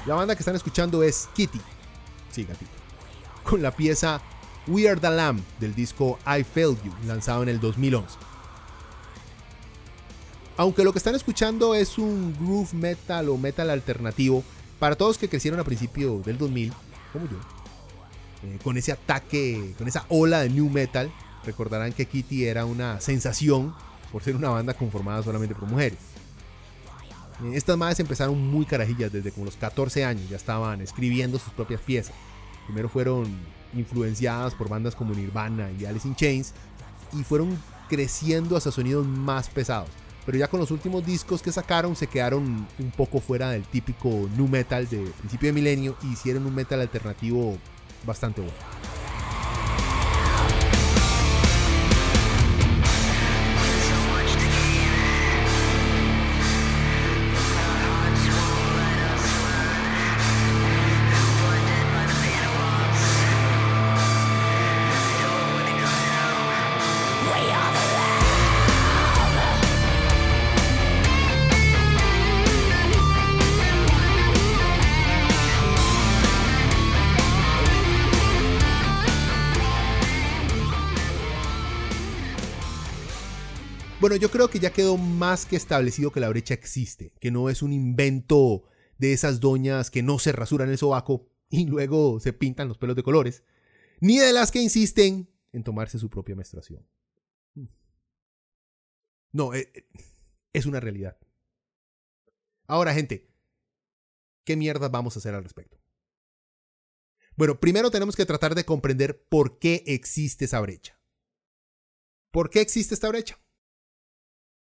La banda que están escuchando es Kitty. Sí, gatito. Con la pieza We Are the Lamb del disco I Failed You, lanzado en el 2011. Aunque lo que están escuchando es un groove metal o metal alternativo, para todos que crecieron a principios del 2000, como yo, eh, con ese ataque, con esa ola de new metal, recordarán que Kitty era una sensación por ser una banda conformada solamente por mujeres. Estas madres empezaron muy carajillas desde como los 14 años, ya estaban escribiendo sus propias piezas. Primero fueron influenciadas por bandas como Nirvana y Alice in Chains y fueron creciendo hacia sonidos más pesados. Pero ya con los últimos discos que sacaron se quedaron un poco fuera del típico nu metal de principio de milenio y hicieron un metal alternativo bastante bueno. Yo creo que ya quedó más que establecido que la brecha existe, que no es un invento de esas doñas que no se rasuran el sobaco y luego se pintan los pelos de colores, ni de las que insisten en tomarse su propia menstruación. No, eh, eh, es una realidad. Ahora, gente, ¿qué mierda vamos a hacer al respecto? Bueno, primero tenemos que tratar de comprender por qué existe esa brecha. ¿Por qué existe esta brecha?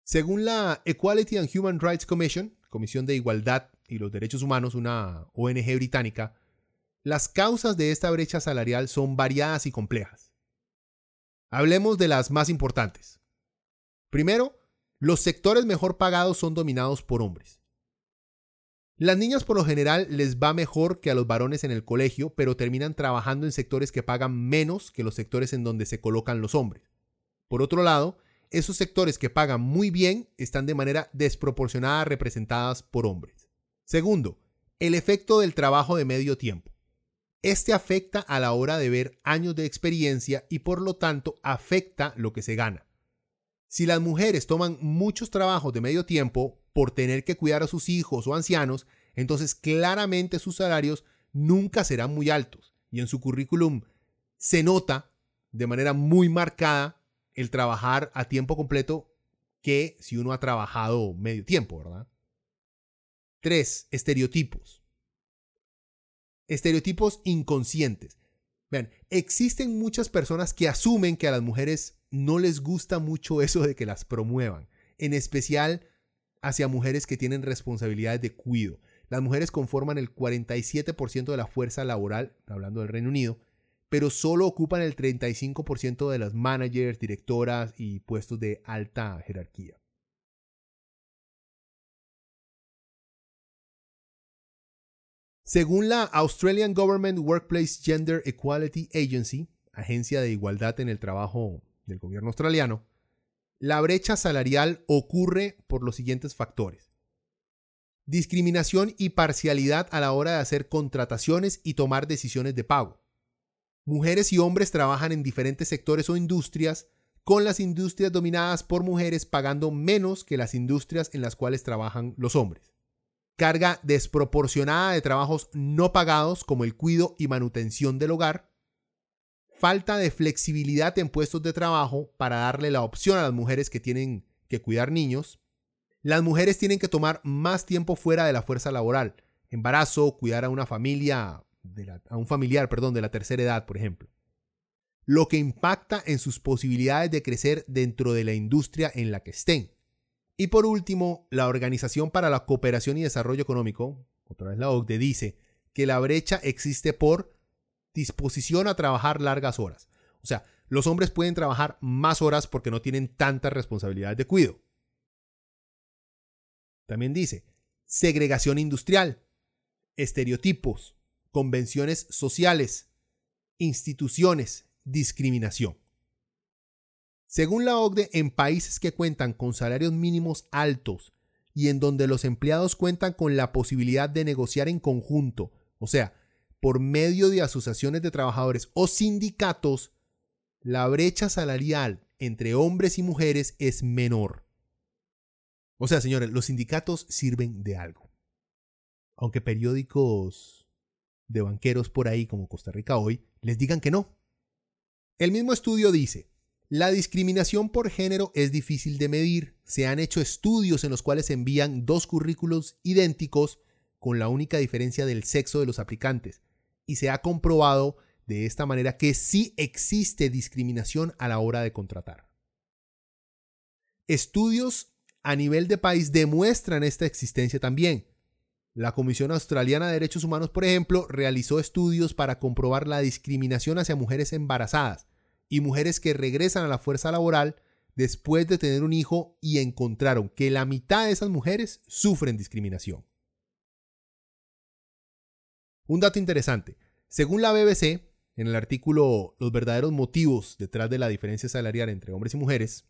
Según la Equality and Human Rights Commission, Comisión de Igualdad y los Derechos Humanos, una ONG británica, las causas de esta brecha salarial son variadas y complejas. Hablemos de las más importantes. Primero, los sectores mejor pagados son dominados por hombres. Las niñas por lo general les va mejor que a los varones en el colegio, pero terminan trabajando en sectores que pagan menos que los sectores en donde se colocan los hombres. Por otro lado, esos sectores que pagan muy bien están de manera desproporcionada representadas por hombres. Segundo, el efecto del trabajo de medio tiempo. Este afecta a la hora de ver años de experiencia y por lo tanto afecta lo que se gana. Si las mujeres toman muchos trabajos de medio tiempo por tener que cuidar a sus hijos o ancianos, entonces claramente sus salarios nunca serán muy altos y en su currículum se nota de manera muy marcada el trabajar a tiempo completo que si uno ha trabajado medio tiempo, ¿verdad? 3. Estereotipos. Estereotipos inconscientes. Vean, existen muchas personas que asumen que a las mujeres no les gusta mucho eso de que las promuevan, en especial hacia mujeres que tienen responsabilidades de cuido. Las mujeres conforman el 47% de la fuerza laboral, hablando del Reino Unido, pero solo ocupan el 35% de las managers, directoras y puestos de alta jerarquía. Según la Australian Government Workplace Gender Equality Agency, agencia de igualdad en el trabajo del gobierno australiano, la brecha salarial ocurre por los siguientes factores. Discriminación y parcialidad a la hora de hacer contrataciones y tomar decisiones de pago. Mujeres y hombres trabajan en diferentes sectores o industrias, con las industrias dominadas por mujeres pagando menos que las industrias en las cuales trabajan los hombres. Carga desproporcionada de trabajos no pagados como el cuido y manutención del hogar. Falta de flexibilidad en puestos de trabajo para darle la opción a las mujeres que tienen que cuidar niños. Las mujeres tienen que tomar más tiempo fuera de la fuerza laboral. Embarazo, cuidar a una familia, la- a un familiar, perdón, de la tercera edad, por ejemplo. Lo que impacta en sus posibilidades de crecer dentro de la industria en la que estén. Y por último, la Organización para la Cooperación y Desarrollo Económico, otra vez la OCDE, dice que la brecha existe por disposición a trabajar largas horas. O sea, los hombres pueden trabajar más horas porque no tienen tantas responsabilidades de cuidado. También dice segregación industrial, estereotipos, convenciones sociales, instituciones, discriminación. Según la OCDE, en países que cuentan con salarios mínimos altos, y en donde los empleados cuentan con la posibilidad de negociar en conjunto, o sea, por medio de asociaciones de trabajadores o sindicatos, la brecha salarial entre hombres y mujeres es menor. O sea, señores, los sindicatos sirven de algo. Aunque periódicos de banqueros por ahí como Costa Rica hoy les digan que no. El mismo estudio dice, la discriminación por género es difícil de medir. Se han hecho estudios en los cuales se envían dos currículos idénticos con la única diferencia del sexo de los aplicantes. Y se ha comprobado de esta manera que sí existe discriminación a la hora de contratar. Estudios a nivel de país demuestran esta existencia también. La Comisión Australiana de Derechos Humanos, por ejemplo, realizó estudios para comprobar la discriminación hacia mujeres embarazadas y mujeres que regresan a la fuerza laboral después de tener un hijo y encontraron que la mitad de esas mujeres sufren discriminación. Un dato interesante. Según la BBC, en el artículo Los verdaderos motivos detrás de la diferencia salarial entre hombres y mujeres,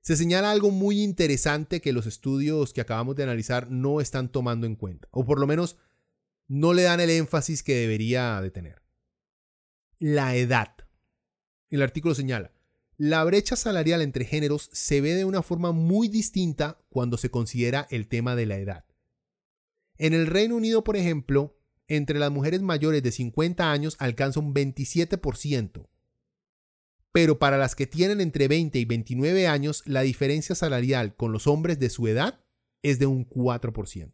se señala algo muy interesante que los estudios que acabamos de analizar no están tomando en cuenta, o por lo menos no le dan el énfasis que debería de tener. La edad. El artículo señala, la brecha salarial entre géneros se ve de una forma muy distinta cuando se considera el tema de la edad. En el Reino Unido, por ejemplo, entre las mujeres mayores de 50 años alcanza un 27%, pero para las que tienen entre 20 y 29 años, la diferencia salarial con los hombres de su edad es de un 4%.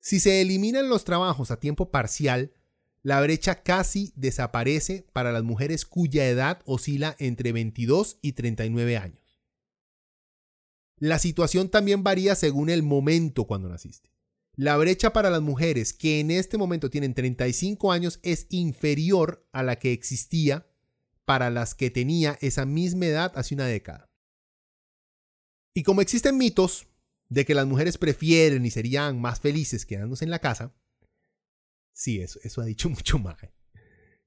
Si se eliminan los trabajos a tiempo parcial, la brecha casi desaparece para las mujeres cuya edad oscila entre 22 y 39 años. La situación también varía según el momento cuando naciste. La brecha para las mujeres que en este momento tienen 35 años es inferior a la que existía para las que tenía esa misma edad hace una década. Y como existen mitos de que las mujeres prefieren y serían más felices quedándose en la casa, sí, eso, eso ha dicho mucho más.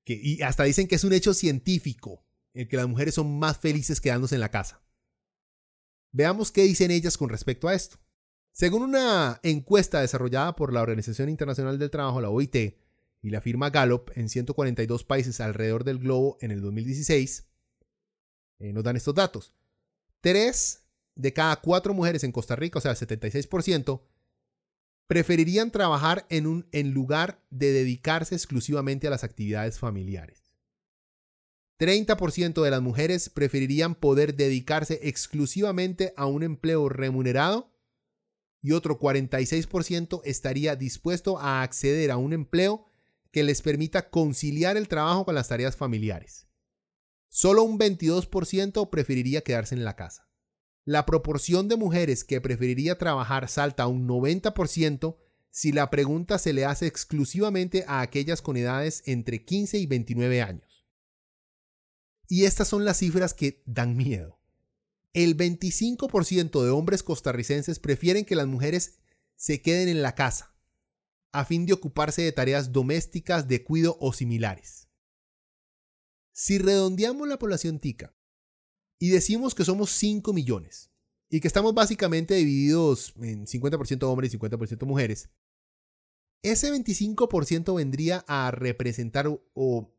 Y hasta dicen que es un hecho científico el que las mujeres son más felices quedándose en la casa. Veamos qué dicen ellas con respecto a esto. Según una encuesta desarrollada por la Organización Internacional del Trabajo, la OIT, y la firma Gallup en 142 países alrededor del globo en el 2016, eh, nos dan estos datos. Tres de cada cuatro mujeres en Costa Rica, o sea, el 76%, preferirían trabajar en, un, en lugar de dedicarse exclusivamente a las actividades familiares. 30% de las mujeres preferirían poder dedicarse exclusivamente a un empleo remunerado y otro 46% estaría dispuesto a acceder a un empleo que les permita conciliar el trabajo con las tareas familiares. Solo un 22% preferiría quedarse en la casa. La proporción de mujeres que preferiría trabajar salta a un 90% si la pregunta se le hace exclusivamente a aquellas con edades entre 15 y 29 años. Y estas son las cifras que dan miedo. El 25% de hombres costarricenses prefieren que las mujeres se queden en la casa, a fin de ocuparse de tareas domésticas, de cuido o similares. Si redondeamos la población tica y decimos que somos 5 millones y que estamos básicamente divididos en 50% hombres y 50% mujeres, ese 25% vendría a representar o,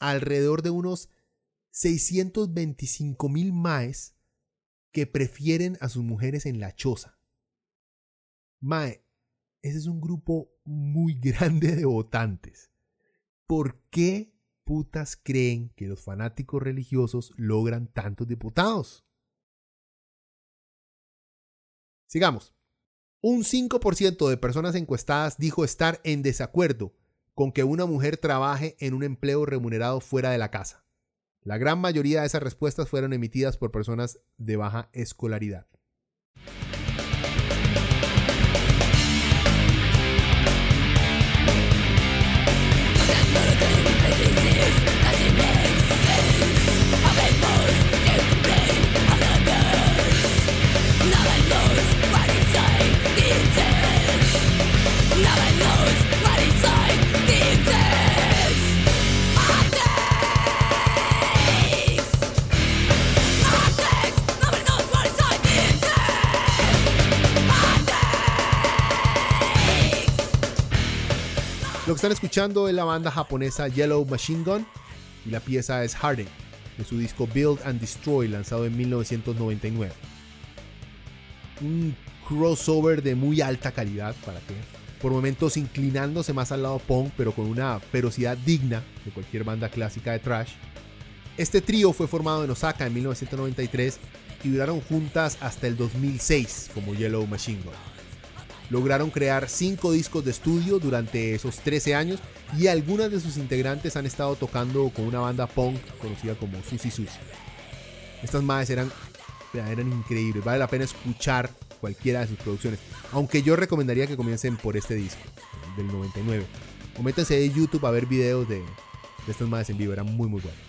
alrededor de unos 625 mil maes que prefieren a sus mujeres en la choza. Mae, ese es un grupo muy grande de votantes. ¿Por qué putas creen que los fanáticos religiosos logran tantos diputados? Sigamos. Un 5% de personas encuestadas dijo estar en desacuerdo con que una mujer trabaje en un empleo remunerado fuera de la casa. La gran mayoría de esas respuestas fueron emitidas por personas de baja escolaridad. Lo que están escuchando es la banda japonesa Yellow Machine Gun y la pieza es Harden, de su disco Build and Destroy lanzado en 1999. Un crossover de muy alta calidad, para que por momentos inclinándose más al lado punk, pero con una ferocidad digna de cualquier banda clásica de trash. Este trío fue formado en Osaka en 1993 y duraron juntas hasta el 2006 como Yellow Machine Gun. Lograron crear 5 discos de estudio durante esos 13 años y algunas de sus integrantes han estado tocando con una banda punk conocida como Susi Susi. Estas madres eran, eran increíbles, vale la pena escuchar cualquiera de sus producciones, aunque yo recomendaría que comiencen por este disco, del 99. O métanse en YouTube a ver videos de, de estas madres en vivo, eran muy muy buenos.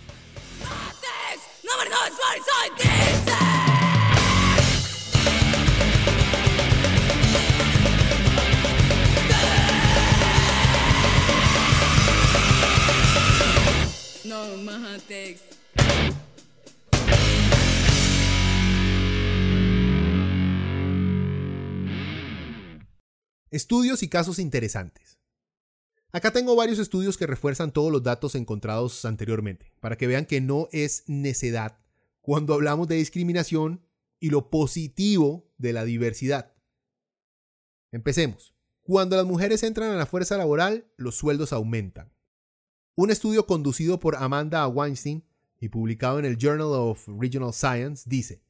Estudios y casos interesantes. Acá tengo varios estudios que refuerzan todos los datos encontrados anteriormente, para que vean que no es necedad cuando hablamos de discriminación y lo positivo de la diversidad. Empecemos. Cuando las mujeres entran a la fuerza laboral, los sueldos aumentan. Un estudio conducido por Amanda Weinstein y publicado en el Journal of Regional Science dice,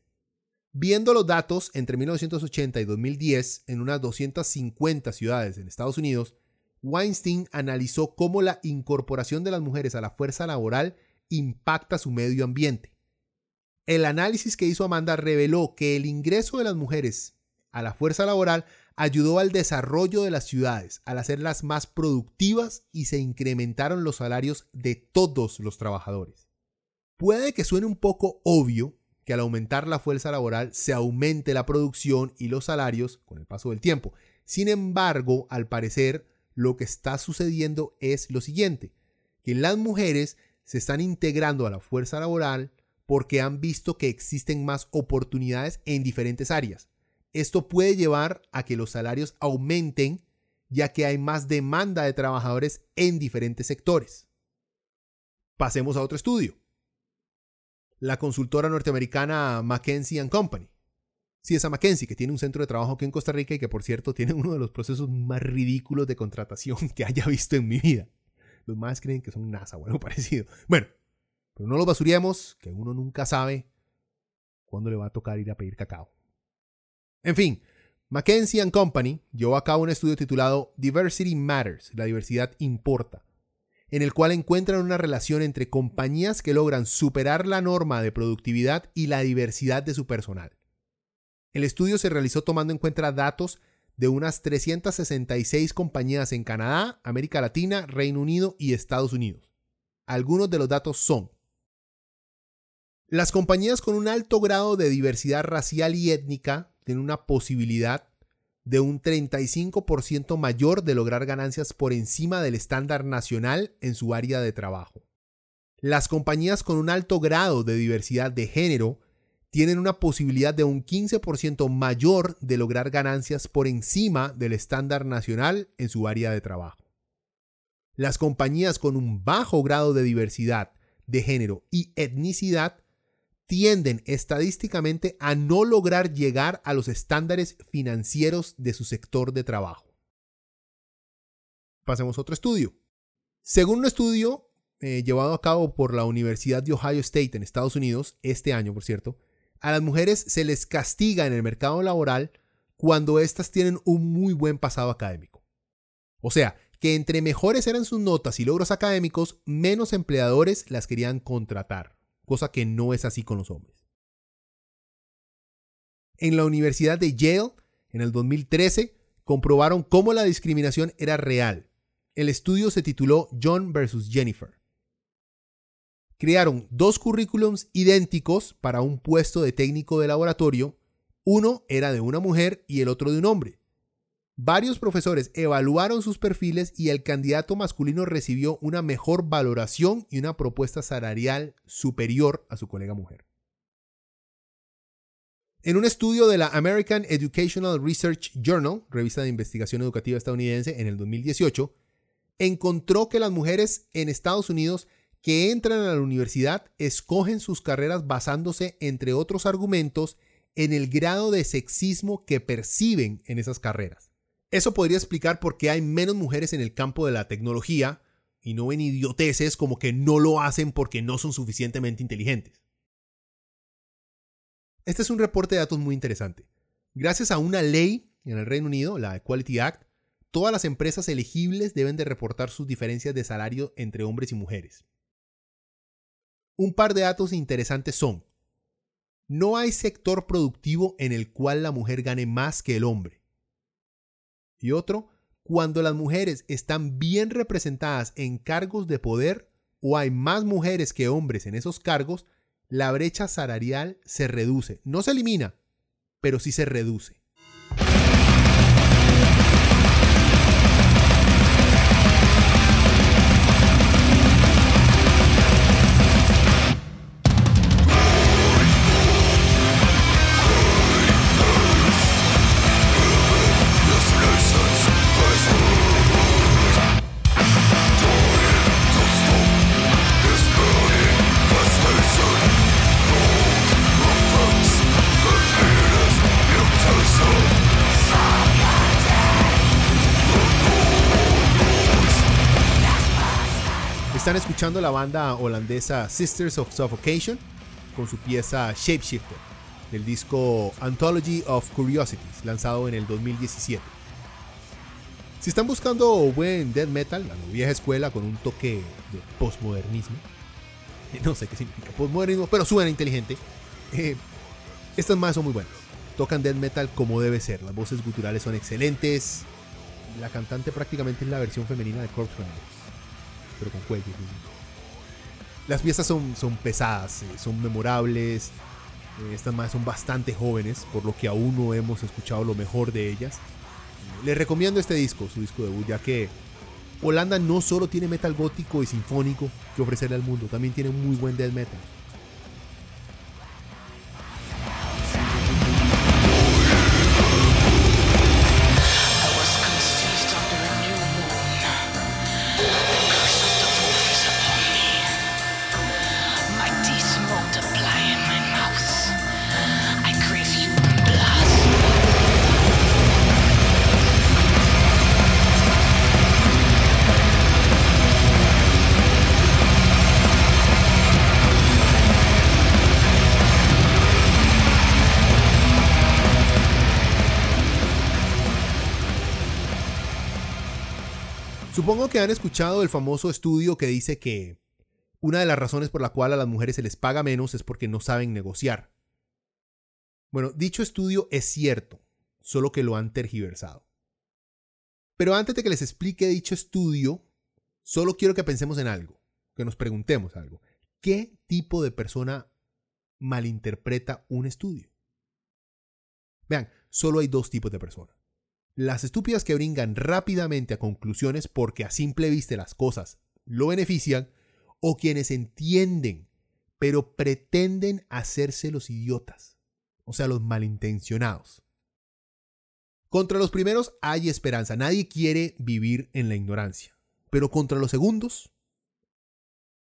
Viendo los datos entre 1980 y 2010 en unas 250 ciudades en Estados Unidos, Weinstein analizó cómo la incorporación de las mujeres a la fuerza laboral impacta su medio ambiente. El análisis que hizo Amanda reveló que el ingreso de las mujeres a la fuerza laboral ayudó al desarrollo de las ciudades, al hacerlas más productivas y se incrementaron los salarios de todos los trabajadores. Puede que suene un poco obvio que al aumentar la fuerza laboral se aumente la producción y los salarios con el paso del tiempo. Sin embargo, al parecer, lo que está sucediendo es lo siguiente, que las mujeres se están integrando a la fuerza laboral porque han visto que existen más oportunidades en diferentes áreas. Esto puede llevar a que los salarios aumenten ya que hay más demanda de trabajadores en diferentes sectores. Pasemos a otro estudio. La consultora norteamericana McKinsey Company. Sí, esa McKinsey, que tiene un centro de trabajo aquí en Costa Rica y que por cierto tiene uno de los procesos más ridículos de contratación que haya visto en mi vida. Los más creen que son NASA o algo parecido. Bueno, pero no los basuremos, que uno nunca sabe cuándo le va a tocar ir a pedir cacao. En fin, McKinsey Company llevó a cabo un estudio titulado Diversity Matters, la diversidad importa, en el cual encuentran una relación entre compañías que logran superar la norma de productividad y la diversidad de su personal. El estudio se realizó tomando en cuenta datos de unas 366 compañías en Canadá, América Latina, Reino Unido y Estados Unidos. Algunos de los datos son las compañías con un alto grado de diversidad racial y étnica tienen una posibilidad de un 35% mayor de lograr ganancias por encima del estándar nacional en su área de trabajo. Las compañías con un alto grado de diversidad de género tienen una posibilidad de un 15% mayor de lograr ganancias por encima del estándar nacional en su área de trabajo. Las compañías con un bajo grado de diversidad de género y etnicidad tienden estadísticamente a no lograr llegar a los estándares financieros de su sector de trabajo. Pasemos a otro estudio. Según un estudio eh, llevado a cabo por la Universidad de Ohio State en Estados Unidos, este año por cierto, a las mujeres se les castiga en el mercado laboral cuando éstas tienen un muy buen pasado académico. O sea, que entre mejores eran sus notas y logros académicos, menos empleadores las querían contratar cosa que no es así con los hombres. En la Universidad de Yale, en el 2013, comprobaron cómo la discriminación era real. El estudio se tituló John vs. Jennifer. Crearon dos currículums idénticos para un puesto de técnico de laboratorio. Uno era de una mujer y el otro de un hombre. Varios profesores evaluaron sus perfiles y el candidato masculino recibió una mejor valoración y una propuesta salarial superior a su colega mujer. En un estudio de la American Educational Research Journal, revista de investigación educativa estadounidense, en el 2018, encontró que las mujeres en Estados Unidos que entran a la universidad escogen sus carreras basándose, entre otros argumentos, en el grado de sexismo que perciben en esas carreras. Eso podría explicar por qué hay menos mujeres en el campo de la tecnología y no ven idioteces como que no lo hacen porque no son suficientemente inteligentes. Este es un reporte de datos muy interesante. Gracias a una ley en el Reino Unido, la Equality Act, todas las empresas elegibles deben de reportar sus diferencias de salario entre hombres y mujeres. Un par de datos interesantes son, no hay sector productivo en el cual la mujer gane más que el hombre. Y otro, cuando las mujeres están bien representadas en cargos de poder o hay más mujeres que hombres en esos cargos, la brecha salarial se reduce. No se elimina, pero sí se reduce. Están escuchando la banda holandesa Sisters of Suffocation con su pieza Shapeshifter del disco Anthology of Curiosities lanzado en el 2017. Si están buscando buen death metal, la vieja escuela con un toque de postmodernismo, no sé qué significa postmodernismo, pero suena inteligente, eh, estas más son muy buenas. Tocan death metal como debe ser, las voces guturales son excelentes, la cantante prácticamente es la versión femenina de Corpse pero con cuello. Las piezas son, son pesadas, eh, son memorables. eh, Estas más son bastante jóvenes, por lo que aún no hemos escuchado lo mejor de ellas. Les recomiendo este disco, su disco debut, ya que Holanda no solo tiene metal gótico y sinfónico que ofrecerle al mundo, también tiene muy buen death metal. Que han escuchado el famoso estudio que dice que una de las razones por la cual a las mujeres se les paga menos es porque no saben negociar. Bueno, dicho estudio es cierto, solo que lo han tergiversado. Pero antes de que les explique dicho estudio, solo quiero que pensemos en algo, que nos preguntemos algo. ¿Qué tipo de persona malinterpreta un estudio? Vean, solo hay dos tipos de personas. Las estúpidas que brincan rápidamente a conclusiones porque a simple vista las cosas lo benefician, o quienes entienden, pero pretenden hacerse los idiotas, o sea, los malintencionados. Contra los primeros hay esperanza, nadie quiere vivir en la ignorancia, pero contra los segundos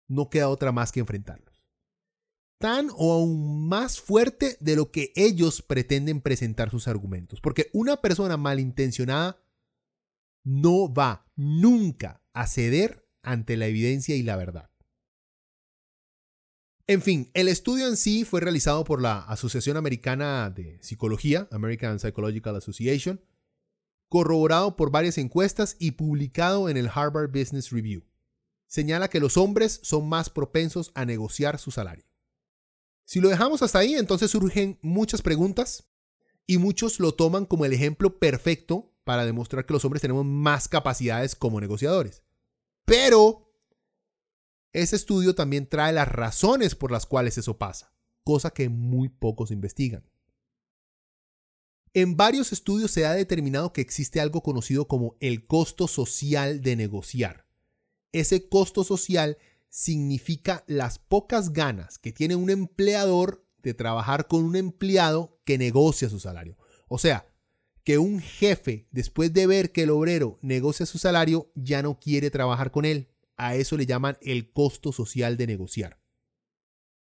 no queda otra más que enfrentarlos. Tan o aún más fuerte de lo que ellos pretenden presentar sus argumentos, porque una persona malintencionada no va nunca a ceder ante la evidencia y la verdad. En fin, el estudio en sí fue realizado por la Asociación Americana de Psicología, American Psychological Association, corroborado por varias encuestas y publicado en el Harvard Business Review. Señala que los hombres son más propensos a negociar su salario. Si lo dejamos hasta ahí, entonces surgen muchas preguntas y muchos lo toman como el ejemplo perfecto para demostrar que los hombres tenemos más capacidades como negociadores. Pero ese estudio también trae las razones por las cuales eso pasa, cosa que muy pocos investigan. En varios estudios se ha determinado que existe algo conocido como el costo social de negociar. Ese costo social significa las pocas ganas que tiene un empleador de trabajar con un empleado que negocia su salario. O sea, que un jefe, después de ver que el obrero negocia su salario, ya no quiere trabajar con él. A eso le llaman el costo social de negociar.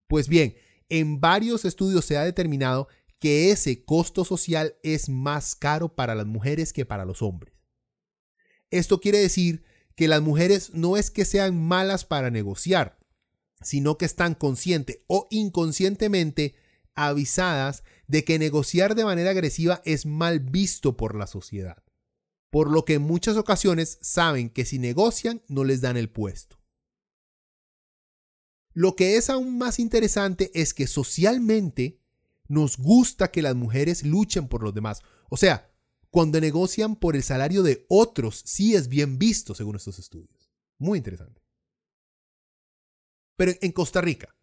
Pues bien, en varios estudios se ha determinado que ese costo social es más caro para las mujeres que para los hombres. Esto quiere decir que las mujeres no es que sean malas para negociar, sino que están consciente o inconscientemente avisadas de que negociar de manera agresiva es mal visto por la sociedad, por lo que en muchas ocasiones saben que si negocian no les dan el puesto. Lo que es aún más interesante es que socialmente nos gusta que las mujeres luchen por los demás. O sea, cuando negocian por el salario de otros, sí es bien visto según estos estudios. Muy interesante. Pero en Costa Rica,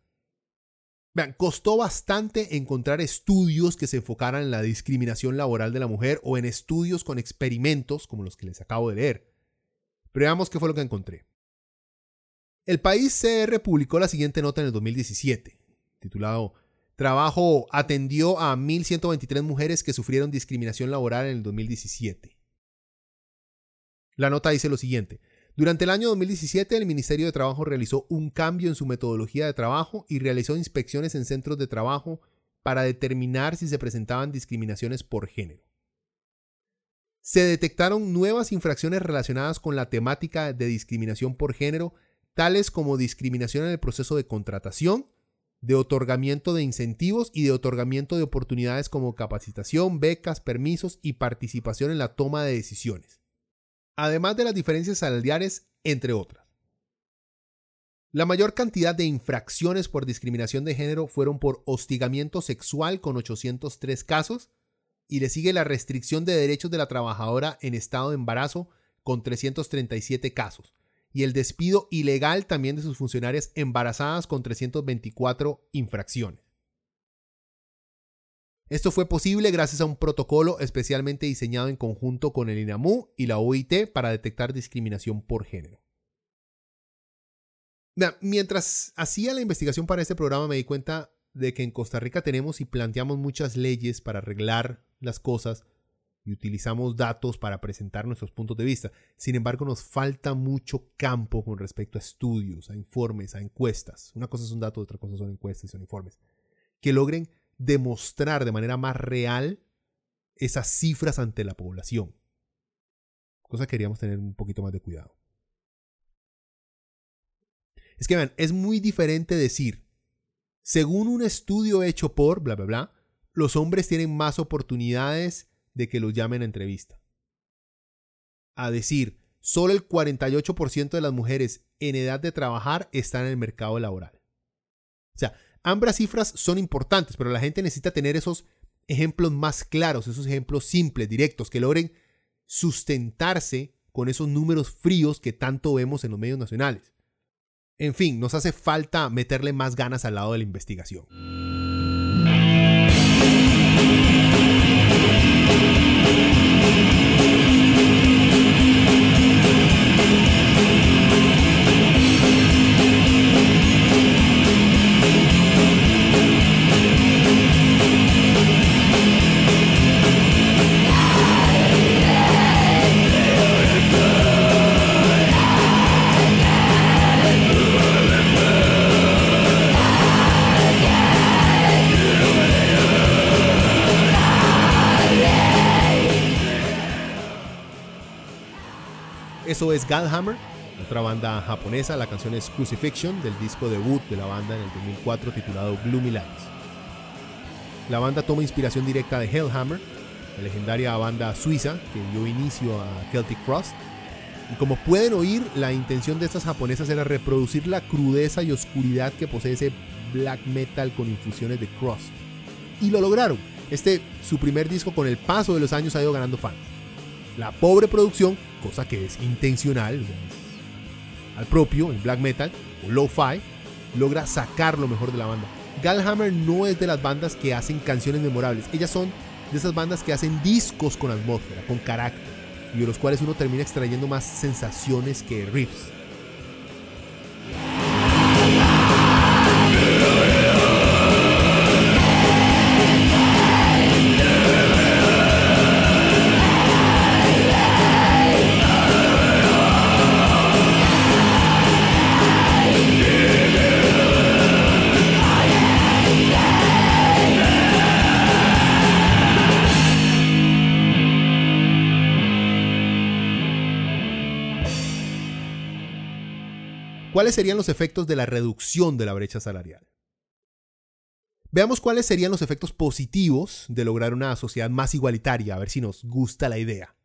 vean, costó bastante encontrar estudios que se enfocaran en la discriminación laboral de la mujer o en estudios con experimentos como los que les acabo de leer. Pero veamos qué fue lo que encontré. El país CR publicó la siguiente nota en el 2017, titulado Trabajo atendió a 1.123 mujeres que sufrieron discriminación laboral en el 2017. La nota dice lo siguiente. Durante el año 2017, el Ministerio de Trabajo realizó un cambio en su metodología de trabajo y realizó inspecciones en centros de trabajo para determinar si se presentaban discriminaciones por género. Se detectaron nuevas infracciones relacionadas con la temática de discriminación por género, tales como discriminación en el proceso de contratación, de otorgamiento de incentivos y de otorgamiento de oportunidades como capacitación, becas, permisos y participación en la toma de decisiones, además de las diferencias salariales, entre otras. La mayor cantidad de infracciones por discriminación de género fueron por hostigamiento sexual con 803 casos y le sigue la restricción de derechos de la trabajadora en estado de embarazo con 337 casos, y el despido ilegal también de sus funcionarias embarazadas con 324 infracciones. Esto fue posible gracias a un protocolo especialmente diseñado en conjunto con el INAMU y la OIT para detectar discriminación por género. Mientras hacía la investigación para este programa me di cuenta de que en Costa Rica tenemos y planteamos muchas leyes para arreglar las cosas y utilizamos datos para presentar nuestros puntos de vista. Sin embargo, nos falta mucho campo con respecto a estudios, a informes, a encuestas. Una cosa es un dato, otra cosa son encuestas y son informes. Que logren demostrar de manera más real esas cifras ante la población. Cosa que queríamos tener un poquito más de cuidado. Es que vean, es muy diferente decir, según un estudio hecho por, bla, bla, bla, los hombres tienen más oportunidades de que los llamen a entrevista. A decir, solo el 48% de las mujeres en edad de trabajar están en el mercado laboral. O sea, ambas cifras son importantes, pero la gente necesita tener esos ejemplos más claros, esos ejemplos simples, directos, que logren sustentarse con esos números fríos que tanto vemos en los medios nacionales. En fin, nos hace falta meterle más ganas al lado de la investigación. Eso es Godhammer, otra banda japonesa. La canción es Crucifixion del disco debut de la banda en el 2004 titulado Gloomy Lights. La banda toma inspiración directa de Hellhammer, la legendaria banda suiza que dio inicio a Celtic Frost. Y como pueden oír, la intención de estas japonesas era reproducir la crudeza y oscuridad que posee ese black metal con infusiones de crust. Y lo lograron. Este, su primer disco, con el paso de los años ha ido ganando fans. La pobre producción, cosa que es intencional, al propio, en black metal o lo-fi, logra sacar lo mejor de la banda. Galhammer no es de las bandas que hacen canciones memorables, ellas son de esas bandas que hacen discos con atmósfera, con carácter, y de los cuales uno termina extrayendo más sensaciones que riffs. ¿Cuáles serían los efectos de la reducción de la brecha salarial? Veamos cuáles serían los efectos positivos de lograr una sociedad más igualitaria, a ver si nos gusta la idea.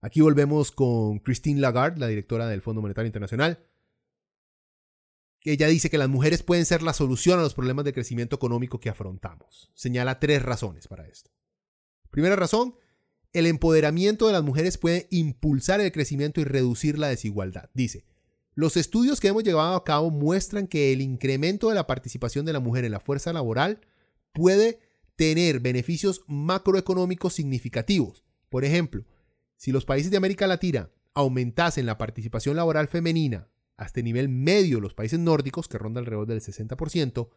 Aquí volvemos con Christine Lagarde, la directora del Fondo Monetario Internacional. Ella dice que las mujeres pueden ser la solución a los problemas de crecimiento económico que afrontamos. Señala tres razones para esto. Primera razón, el empoderamiento de las mujeres puede impulsar el crecimiento y reducir la desigualdad. Dice, los estudios que hemos llevado a cabo muestran que el incremento de la participación de la mujer en la fuerza laboral puede tener beneficios macroeconómicos significativos. Por ejemplo, si los países de América Latina aumentasen la participación laboral femenina hasta el nivel medio, los países nórdicos, que ronda alrededor del 60%,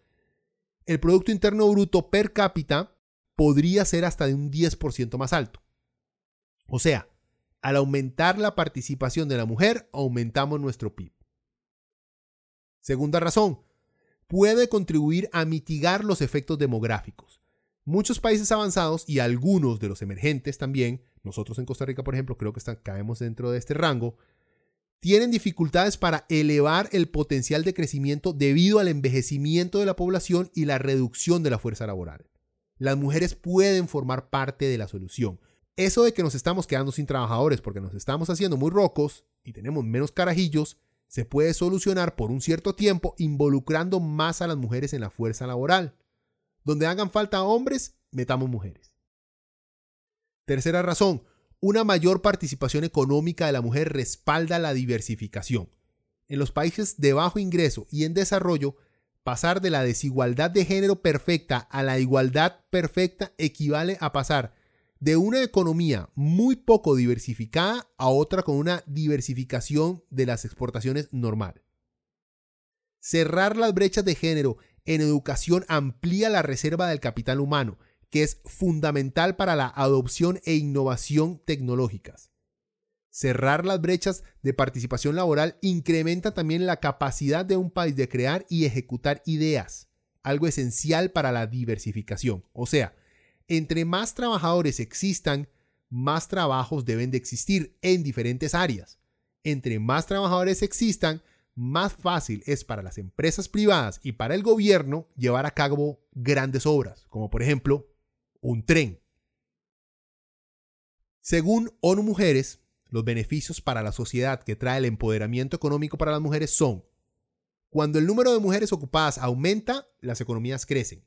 el Producto Interno Bruto per cápita podría ser hasta de un 10% más alto. O sea, al aumentar la participación de la mujer, aumentamos nuestro PIB. Segunda razón, puede contribuir a mitigar los efectos demográficos. Muchos países avanzados y algunos de los emergentes también, nosotros en Costa Rica, por ejemplo, creo que caemos dentro de este rango, tienen dificultades para elevar el potencial de crecimiento debido al envejecimiento de la población y la reducción de la fuerza laboral. Las mujeres pueden formar parte de la solución. Eso de que nos estamos quedando sin trabajadores porque nos estamos haciendo muy rocos y tenemos menos carajillos, se puede solucionar por un cierto tiempo involucrando más a las mujeres en la fuerza laboral. Donde hagan falta hombres, metamos mujeres. Tercera razón, una mayor participación económica de la mujer respalda la diversificación. En los países de bajo ingreso y en desarrollo, pasar de la desigualdad de género perfecta a la igualdad perfecta equivale a pasar de una economía muy poco diversificada a otra con una diversificación de las exportaciones normal. Cerrar las brechas de género en educación amplía la reserva del capital humano, que es fundamental para la adopción e innovación tecnológicas. Cerrar las brechas de participación laboral incrementa también la capacidad de un país de crear y ejecutar ideas, algo esencial para la diversificación. O sea, entre más trabajadores existan, más trabajos deben de existir en diferentes áreas. Entre más trabajadores existan, más fácil es para las empresas privadas y para el gobierno llevar a cabo grandes obras, como por ejemplo un tren. Según ONU Mujeres, los beneficios para la sociedad que trae el empoderamiento económico para las mujeres son, cuando el número de mujeres ocupadas aumenta, las economías crecen.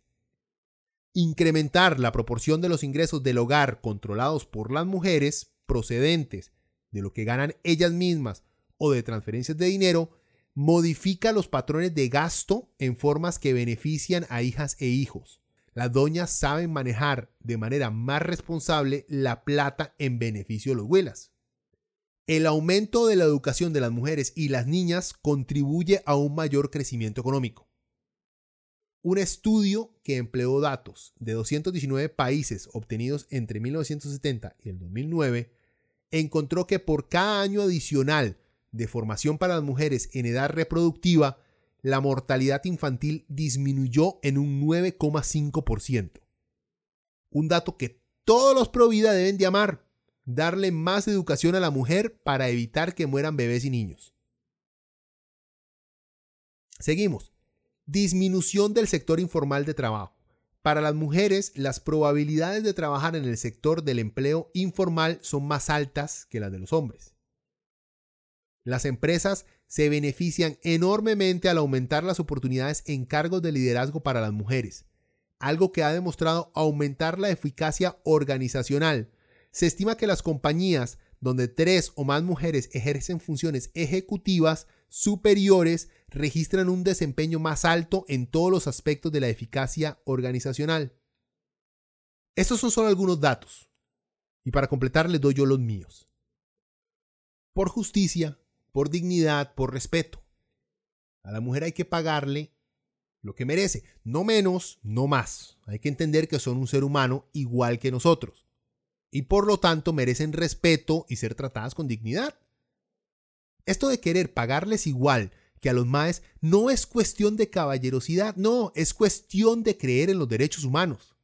Incrementar la proporción de los ingresos del hogar controlados por las mujeres procedentes de lo que ganan ellas mismas o de transferencias de dinero modifica los patrones de gasto en formas que benefician a hijas e hijos. Las doñas saben manejar de manera más responsable la plata en beneficio de los huelas. El aumento de la educación de las mujeres y las niñas contribuye a un mayor crecimiento económico. Un estudio que empleó datos de 219 países obtenidos entre 1970 y el 2009 encontró que por cada año adicional de formación para las mujeres en edad reproductiva, la mortalidad infantil disminuyó en un 9,5%. Un dato que todos los pro vida deben de amar, darle más educación a la mujer para evitar que mueran bebés y niños. Seguimos. Disminución del sector informal de trabajo. Para las mujeres, las probabilidades de trabajar en el sector del empleo informal son más altas que las de los hombres. Las empresas se benefician enormemente al aumentar las oportunidades en cargos de liderazgo para las mujeres, algo que ha demostrado aumentar la eficacia organizacional. Se estima que las compañías donde tres o más mujeres ejercen funciones ejecutivas superiores registran un desempeño más alto en todos los aspectos de la eficacia organizacional. Estos son solo algunos datos. Y para completar les doy yo los míos. Por justicia, por dignidad, por respeto. A la mujer hay que pagarle lo que merece, no menos, no más. Hay que entender que son un ser humano igual que nosotros. Y por lo tanto merecen respeto y ser tratadas con dignidad. Esto de querer pagarles igual que a los maes no es cuestión de caballerosidad, no, es cuestión de creer en los derechos humanos.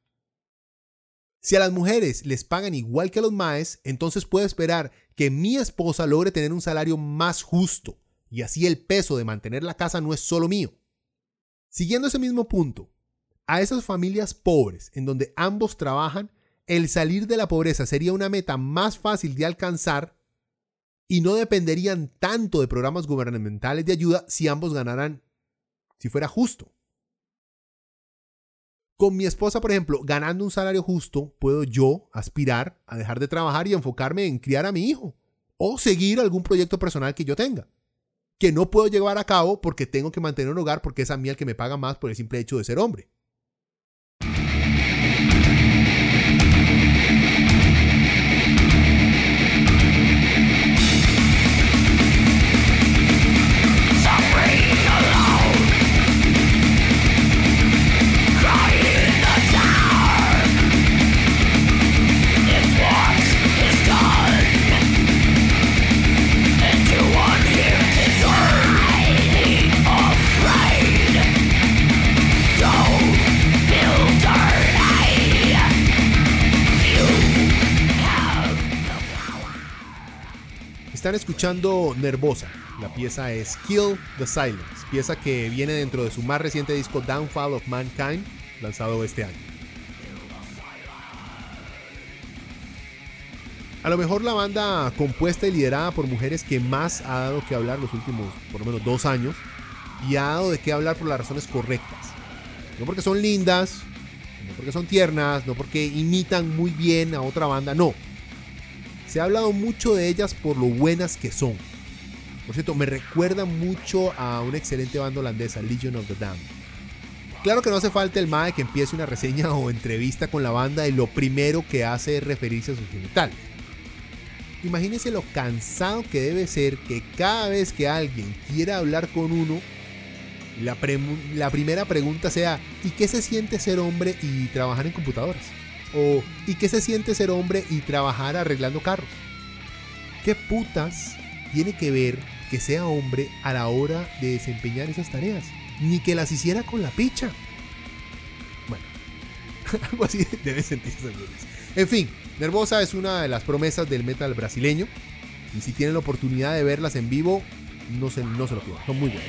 Si a las mujeres les pagan igual que a los maes, entonces puedo esperar que mi esposa logre tener un salario más justo, y así el peso de mantener la casa no es solo mío. Siguiendo ese mismo punto, a esas familias pobres en donde ambos trabajan, el salir de la pobreza sería una meta más fácil de alcanzar y no dependerían tanto de programas gubernamentales de ayuda si ambos ganaran, si fuera justo. Con mi esposa, por ejemplo, ganando un salario justo, puedo yo aspirar a dejar de trabajar y enfocarme en criar a mi hijo o seguir algún proyecto personal que yo tenga, que no puedo llevar a cabo porque tengo que mantener un hogar porque es a mí el que me paga más por el simple hecho de ser hombre. Están escuchando Nervosa. La pieza es Kill the Silence, pieza que viene dentro de su más reciente disco Downfall of Mankind, lanzado este año. A lo mejor la banda compuesta y liderada por mujeres que más ha dado que hablar los últimos por lo menos dos años y ha dado de qué hablar por las razones correctas. No porque son lindas, no porque son tiernas, no porque imitan muy bien a otra banda, no. Se ha hablado mucho de ellas por lo buenas que son. Por cierto, me recuerda mucho a una excelente banda holandesa, Legion of the Damned. Claro que no hace falta el MAE que empiece una reseña o entrevista con la banda y lo primero que hace es referirse a sus genitales. Imagínense lo cansado que debe ser que cada vez que alguien quiera hablar con uno, la primera pregunta sea, ¿y qué se siente ser hombre y trabajar en computadoras? O ¿y qué se siente ser hombre y trabajar arreglando carros? ¿Qué putas tiene que ver que sea hombre a la hora de desempeñar esas tareas? Ni que las hiciera con la picha. Bueno, algo así deben sentirse. En fin, Nervosa es una de las promesas del metal brasileño. Y si tienen la oportunidad de verlas en vivo, no se, no se lo pierdan. Son muy buenas.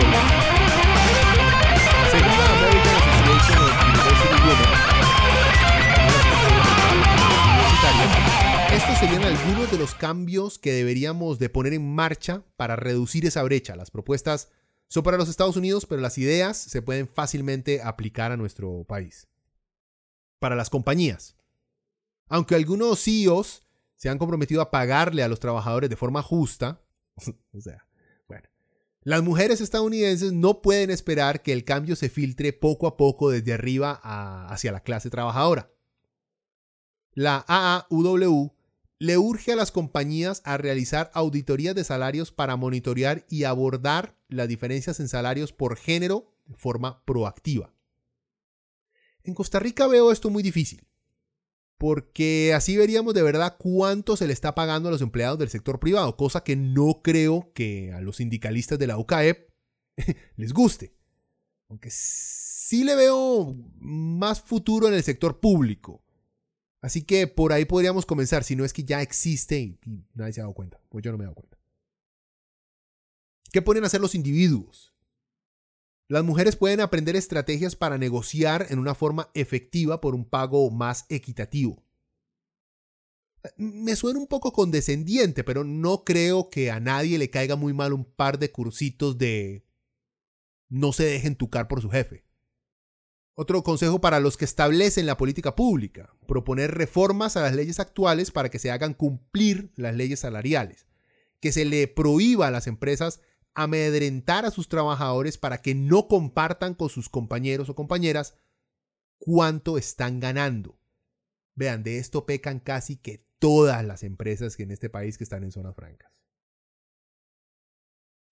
algunos de los cambios que deberíamos de poner en marcha para reducir esa brecha. Las propuestas son para los Estados Unidos, pero las ideas se pueden fácilmente aplicar a nuestro país. Para las compañías. Aunque algunos CEOs se han comprometido a pagarle a los trabajadores de forma justa, o sea, bueno, las mujeres estadounidenses no pueden esperar que el cambio se filtre poco a poco desde arriba hacia la clase trabajadora. La AAUW le urge a las compañías a realizar auditorías de salarios para monitorear y abordar las diferencias en salarios por género de forma proactiva. En Costa Rica veo esto muy difícil, porque así veríamos de verdad cuánto se le está pagando a los empleados del sector privado, cosa que no creo que a los sindicalistas de la UCAEP les guste. Aunque sí le veo más futuro en el sector público. Así que por ahí podríamos comenzar, si no es que ya existe y, nadie se ha dado cuenta. Pues yo no me he dado cuenta. ¿Qué pueden hacer los individuos? Las mujeres pueden aprender estrategias para negociar en una forma efectiva por un pago más equitativo. Me suena un poco condescendiente, pero no creo que a nadie le caiga muy mal un par de cursitos de no se dejen tucar por su jefe. Otro consejo para los que establecen la política pública, proponer reformas a las leyes actuales para que se hagan cumplir las leyes salariales, que se le prohíba a las empresas amedrentar a sus trabajadores para que no compartan con sus compañeros o compañeras cuánto están ganando. Vean, de esto pecan casi que todas las empresas que en este país que están en zonas francas.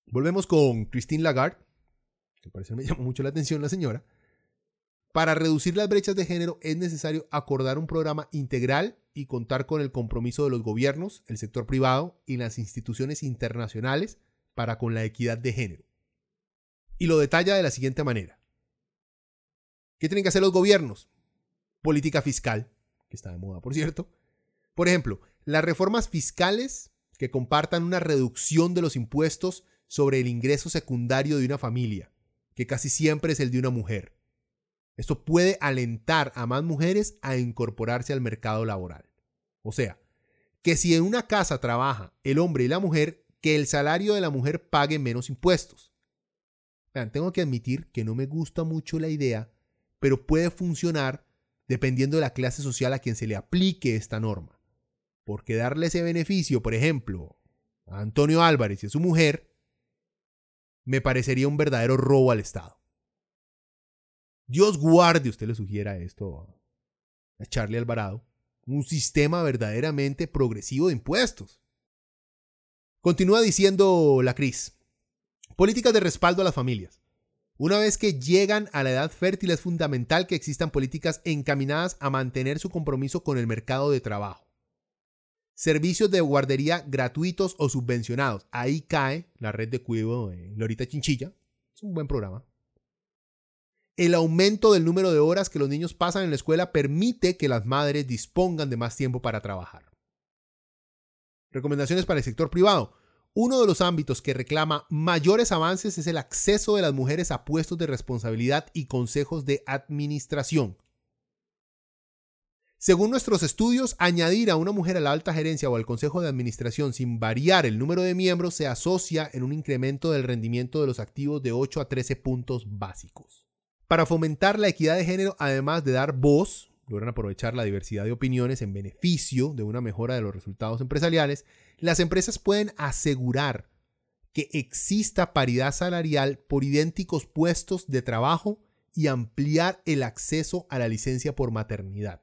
Volvemos con Christine Lagarde, que parece me llamó mucho la atención la señora. Para reducir las brechas de género es necesario acordar un programa integral y contar con el compromiso de los gobiernos, el sector privado y las instituciones internacionales para con la equidad de género. Y lo detalla de la siguiente manera. ¿Qué tienen que hacer los gobiernos? Política fiscal, que está de moda, por cierto. Por ejemplo, las reformas fiscales que compartan una reducción de los impuestos sobre el ingreso secundario de una familia, que casi siempre es el de una mujer. Esto puede alentar a más mujeres a incorporarse al mercado laboral. O sea, que si en una casa trabaja el hombre y la mujer, que el salario de la mujer pague menos impuestos. Tengo que admitir que no me gusta mucho la idea, pero puede funcionar dependiendo de la clase social a quien se le aplique esta norma. Porque darle ese beneficio, por ejemplo, a Antonio Álvarez y a su mujer, me parecería un verdadero robo al Estado. Dios guarde, usted le sugiera esto a Charlie Alvarado, un sistema verdaderamente progresivo de impuestos. Continúa diciendo la Cris. Políticas de respaldo a las familias. Una vez que llegan a la edad fértil es fundamental que existan políticas encaminadas a mantener su compromiso con el mercado de trabajo. Servicios de guardería gratuitos o subvencionados. Ahí cae la red de cuidado de Lorita Chinchilla. Es un buen programa. El aumento del número de horas que los niños pasan en la escuela permite que las madres dispongan de más tiempo para trabajar. Recomendaciones para el sector privado. Uno de los ámbitos que reclama mayores avances es el acceso de las mujeres a puestos de responsabilidad y consejos de administración. Según nuestros estudios, añadir a una mujer a la alta gerencia o al consejo de administración sin variar el número de miembros se asocia en un incremento del rendimiento de los activos de 8 a 13 puntos básicos. Para fomentar la equidad de género, además de dar voz, logran aprovechar la diversidad de opiniones en beneficio de una mejora de los resultados empresariales, las empresas pueden asegurar que exista paridad salarial por idénticos puestos de trabajo y ampliar el acceso a la licencia por maternidad.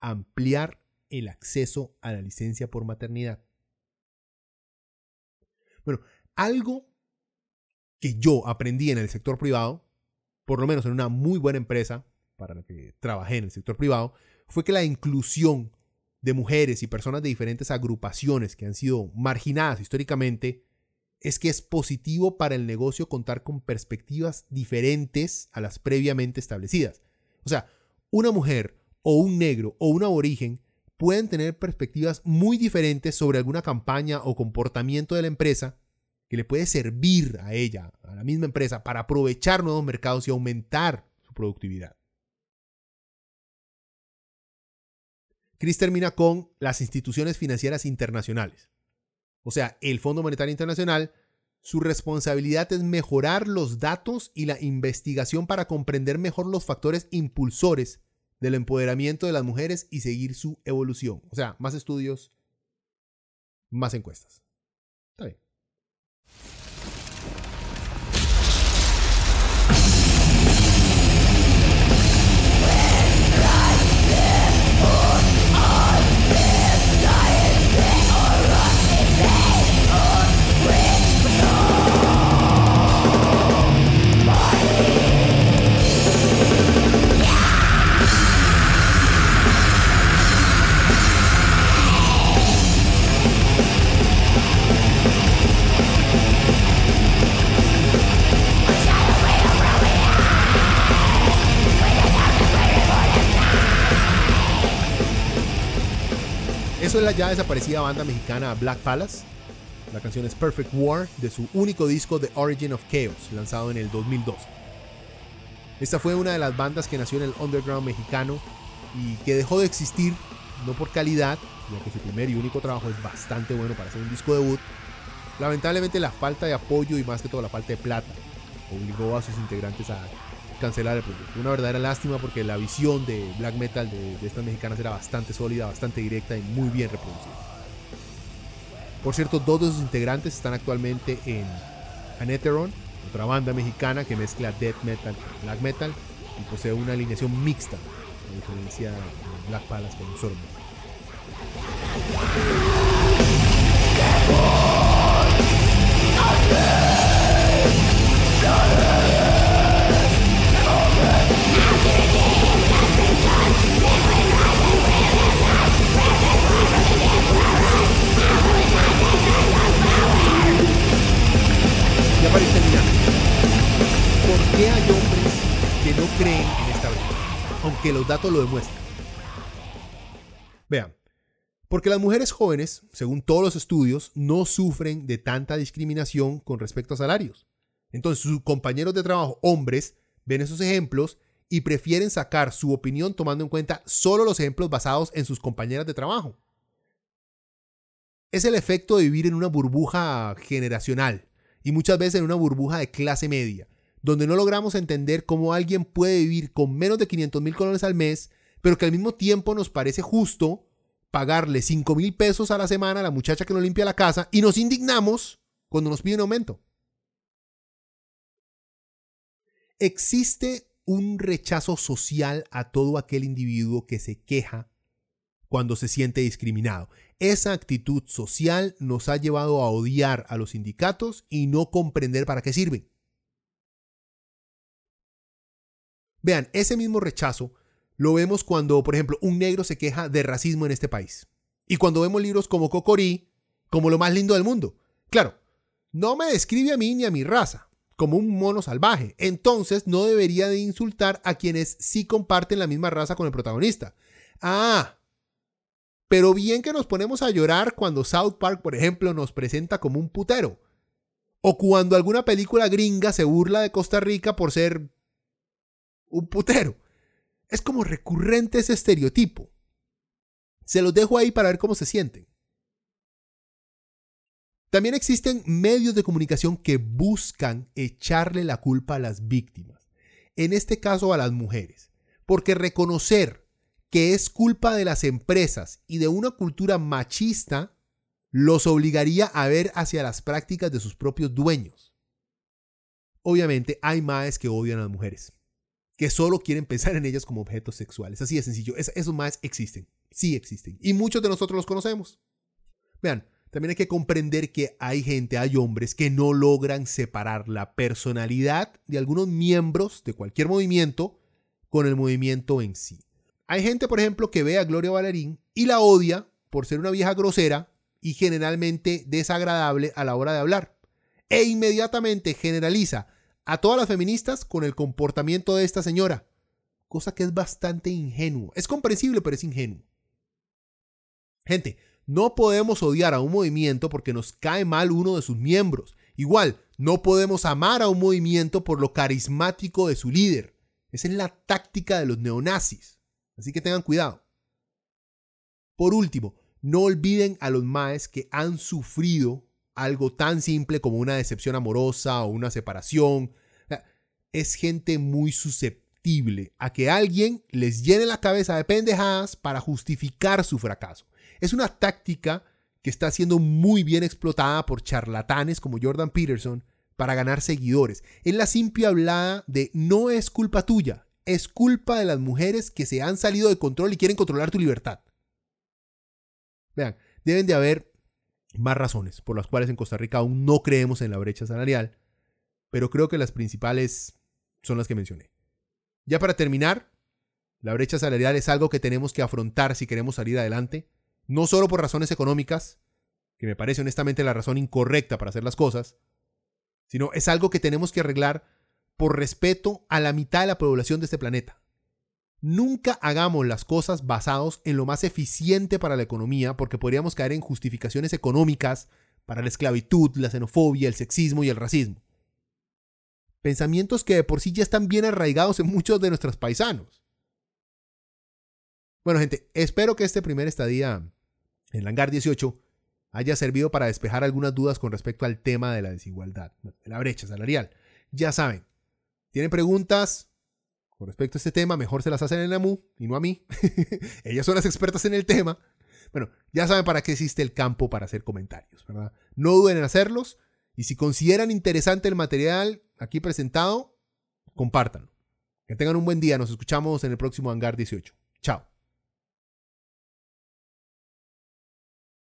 Ampliar el acceso a la licencia por maternidad. Bueno, algo que yo aprendí en el sector privado, por lo menos en una muy buena empresa para la que trabajé en el sector privado, fue que la inclusión de mujeres y personas de diferentes agrupaciones que han sido marginadas históricamente es que es positivo para el negocio contar con perspectivas diferentes a las previamente establecidas. O sea, una mujer o un negro o un aborigen pueden tener perspectivas muy diferentes sobre alguna campaña o comportamiento de la empresa que le puede servir a ella, a la misma empresa, para aprovechar nuevos mercados y aumentar su productividad. Chris termina con las instituciones financieras internacionales. O sea, el Fondo Monetario Internacional, su responsabilidad es mejorar los datos y la investigación para comprender mejor los factores impulsores del empoderamiento de las mujeres y seguir su evolución. O sea, más estudios, más encuestas. Eso es la ya desaparecida banda mexicana Black Palace. La canción es Perfect War de su único disco The Origin of Chaos, lanzado en el 2002. Esta fue una de las bandas que nació en el underground mexicano y que dejó de existir, no por calidad, ya que su primer y único trabajo es bastante bueno para hacer un disco debut. Lamentablemente la falta de apoyo y más que todo la falta de plata obligó a sus integrantes a cancelar el proyecto. Una verdadera lástima porque la visión de black metal de, estas mexicanas era bastante sólida, bastante directa y muy bien reproducida. Por cierto, dos de sus integrantes están actualmente en Anetheron, otra banda mexicana que mezcla death metal con black metal y posee una alineación mixta a diferencia de Black Palace con un. Ya para ir. ¿Por qué hay hombres que no creen en esta brecha? Aunque los datos lo demuestran. Vean, porque las mujeres jóvenes, según todos los estudios, no sufren de tanta discriminación con respecto a salarios. Entonces sus compañeros de trabajo, hombres, ven esos ejemplos y prefieren sacar su opinión tomando en cuenta solo los ejemplos basados en sus compañeras de trabajo. Es el efecto de vivir en una burbuja generacional y muchas veces en una burbuja de clase media, donde no logramos entender cómo alguien puede vivir con menos de 500 mil colones al mes, pero que al mismo tiempo nos parece justo pagarle 5 mil pesos a la semana a la muchacha que nos limpia la casa y nos indignamos cuando nos pide un aumento. Existe un rechazo social a todo aquel individuo que se queja cuando se siente discriminado. Esa actitud social nos ha llevado a odiar a los sindicatos y no comprender para qué sirven. Vean, ese mismo rechazo lo vemos cuando, por ejemplo, un negro se queja de racismo en este país. Y cuando vemos libros como Cocorí, como lo más lindo del mundo. Claro, no me describe a mí ni a mi raza como un mono salvaje. Entonces no debería de insultar a quienes sí comparten la misma raza con el protagonista. Ah, pero bien que nos ponemos a llorar cuando South Park, por ejemplo, nos presenta como un putero. O cuando alguna película gringa se burla de Costa Rica por ser un putero. Es como recurrente ese estereotipo. Se los dejo ahí para ver cómo se sienten. También existen medios de comunicación que buscan echarle la culpa a las víctimas, en este caso a las mujeres, porque reconocer que es culpa de las empresas y de una cultura machista los obligaría a ver hacia las prácticas de sus propios dueños. Obviamente hay maes que odian a las mujeres, que solo quieren pensar en ellas como objetos sexuales. Así de sencillo. Es- esos maes existen, sí existen. Y muchos de nosotros los conocemos. Vean, también hay que comprender que hay gente, hay hombres que no logran separar la personalidad de algunos miembros de cualquier movimiento con el movimiento en sí. Hay gente, por ejemplo, que ve a Gloria Valerín y la odia por ser una vieja grosera y generalmente desagradable a la hora de hablar. E inmediatamente generaliza a todas las feministas con el comportamiento de esta señora. Cosa que es bastante ingenuo. Es comprensible, pero es ingenuo. Gente, no podemos odiar a un movimiento porque nos cae mal uno de sus miembros. Igual, no podemos amar a un movimiento por lo carismático de su líder. Esa es la táctica de los neonazis. Así que tengan cuidado. Por último, no olviden a los maes que han sufrido algo tan simple como una decepción amorosa o una separación. Es gente muy susceptible a que alguien les llene la cabeza de pendejadas para justificar su fracaso. Es una táctica que está siendo muy bien explotada por charlatanes como Jordan Peterson para ganar seguidores. Es la simple hablada de no es culpa tuya, es culpa de las mujeres que se han salido de control y quieren controlar tu libertad. Vean, deben de haber más razones por las cuales en Costa Rica aún no creemos en la brecha salarial, pero creo que las principales son las que mencioné. Ya para terminar, la brecha salarial es algo que tenemos que afrontar si queremos salir adelante, no solo por razones económicas, que me parece honestamente la razón incorrecta para hacer las cosas, sino es algo que tenemos que arreglar por respeto a la mitad de la población de este planeta. Nunca hagamos las cosas basados en lo más eficiente para la economía porque podríamos caer en justificaciones económicas para la esclavitud, la xenofobia, el sexismo y el racismo. Pensamientos que de por sí ya están bien arraigados en muchos de nuestros paisanos. Bueno, gente, espero que este primer estadía en el hangar 18 haya servido para despejar algunas dudas con respecto al tema de la desigualdad, de la brecha salarial. Ya saben, tienen preguntas con respecto a este tema, mejor se las hacen en la MU y no a mí. Ellas son las expertas en el tema. Bueno, ya saben para qué existe el campo para hacer comentarios, ¿verdad? No duden en hacerlos y si consideran interesante el material aquí presentado, compártanlo. Que tengan un buen día, nos escuchamos en el próximo Hangar 18. Chao.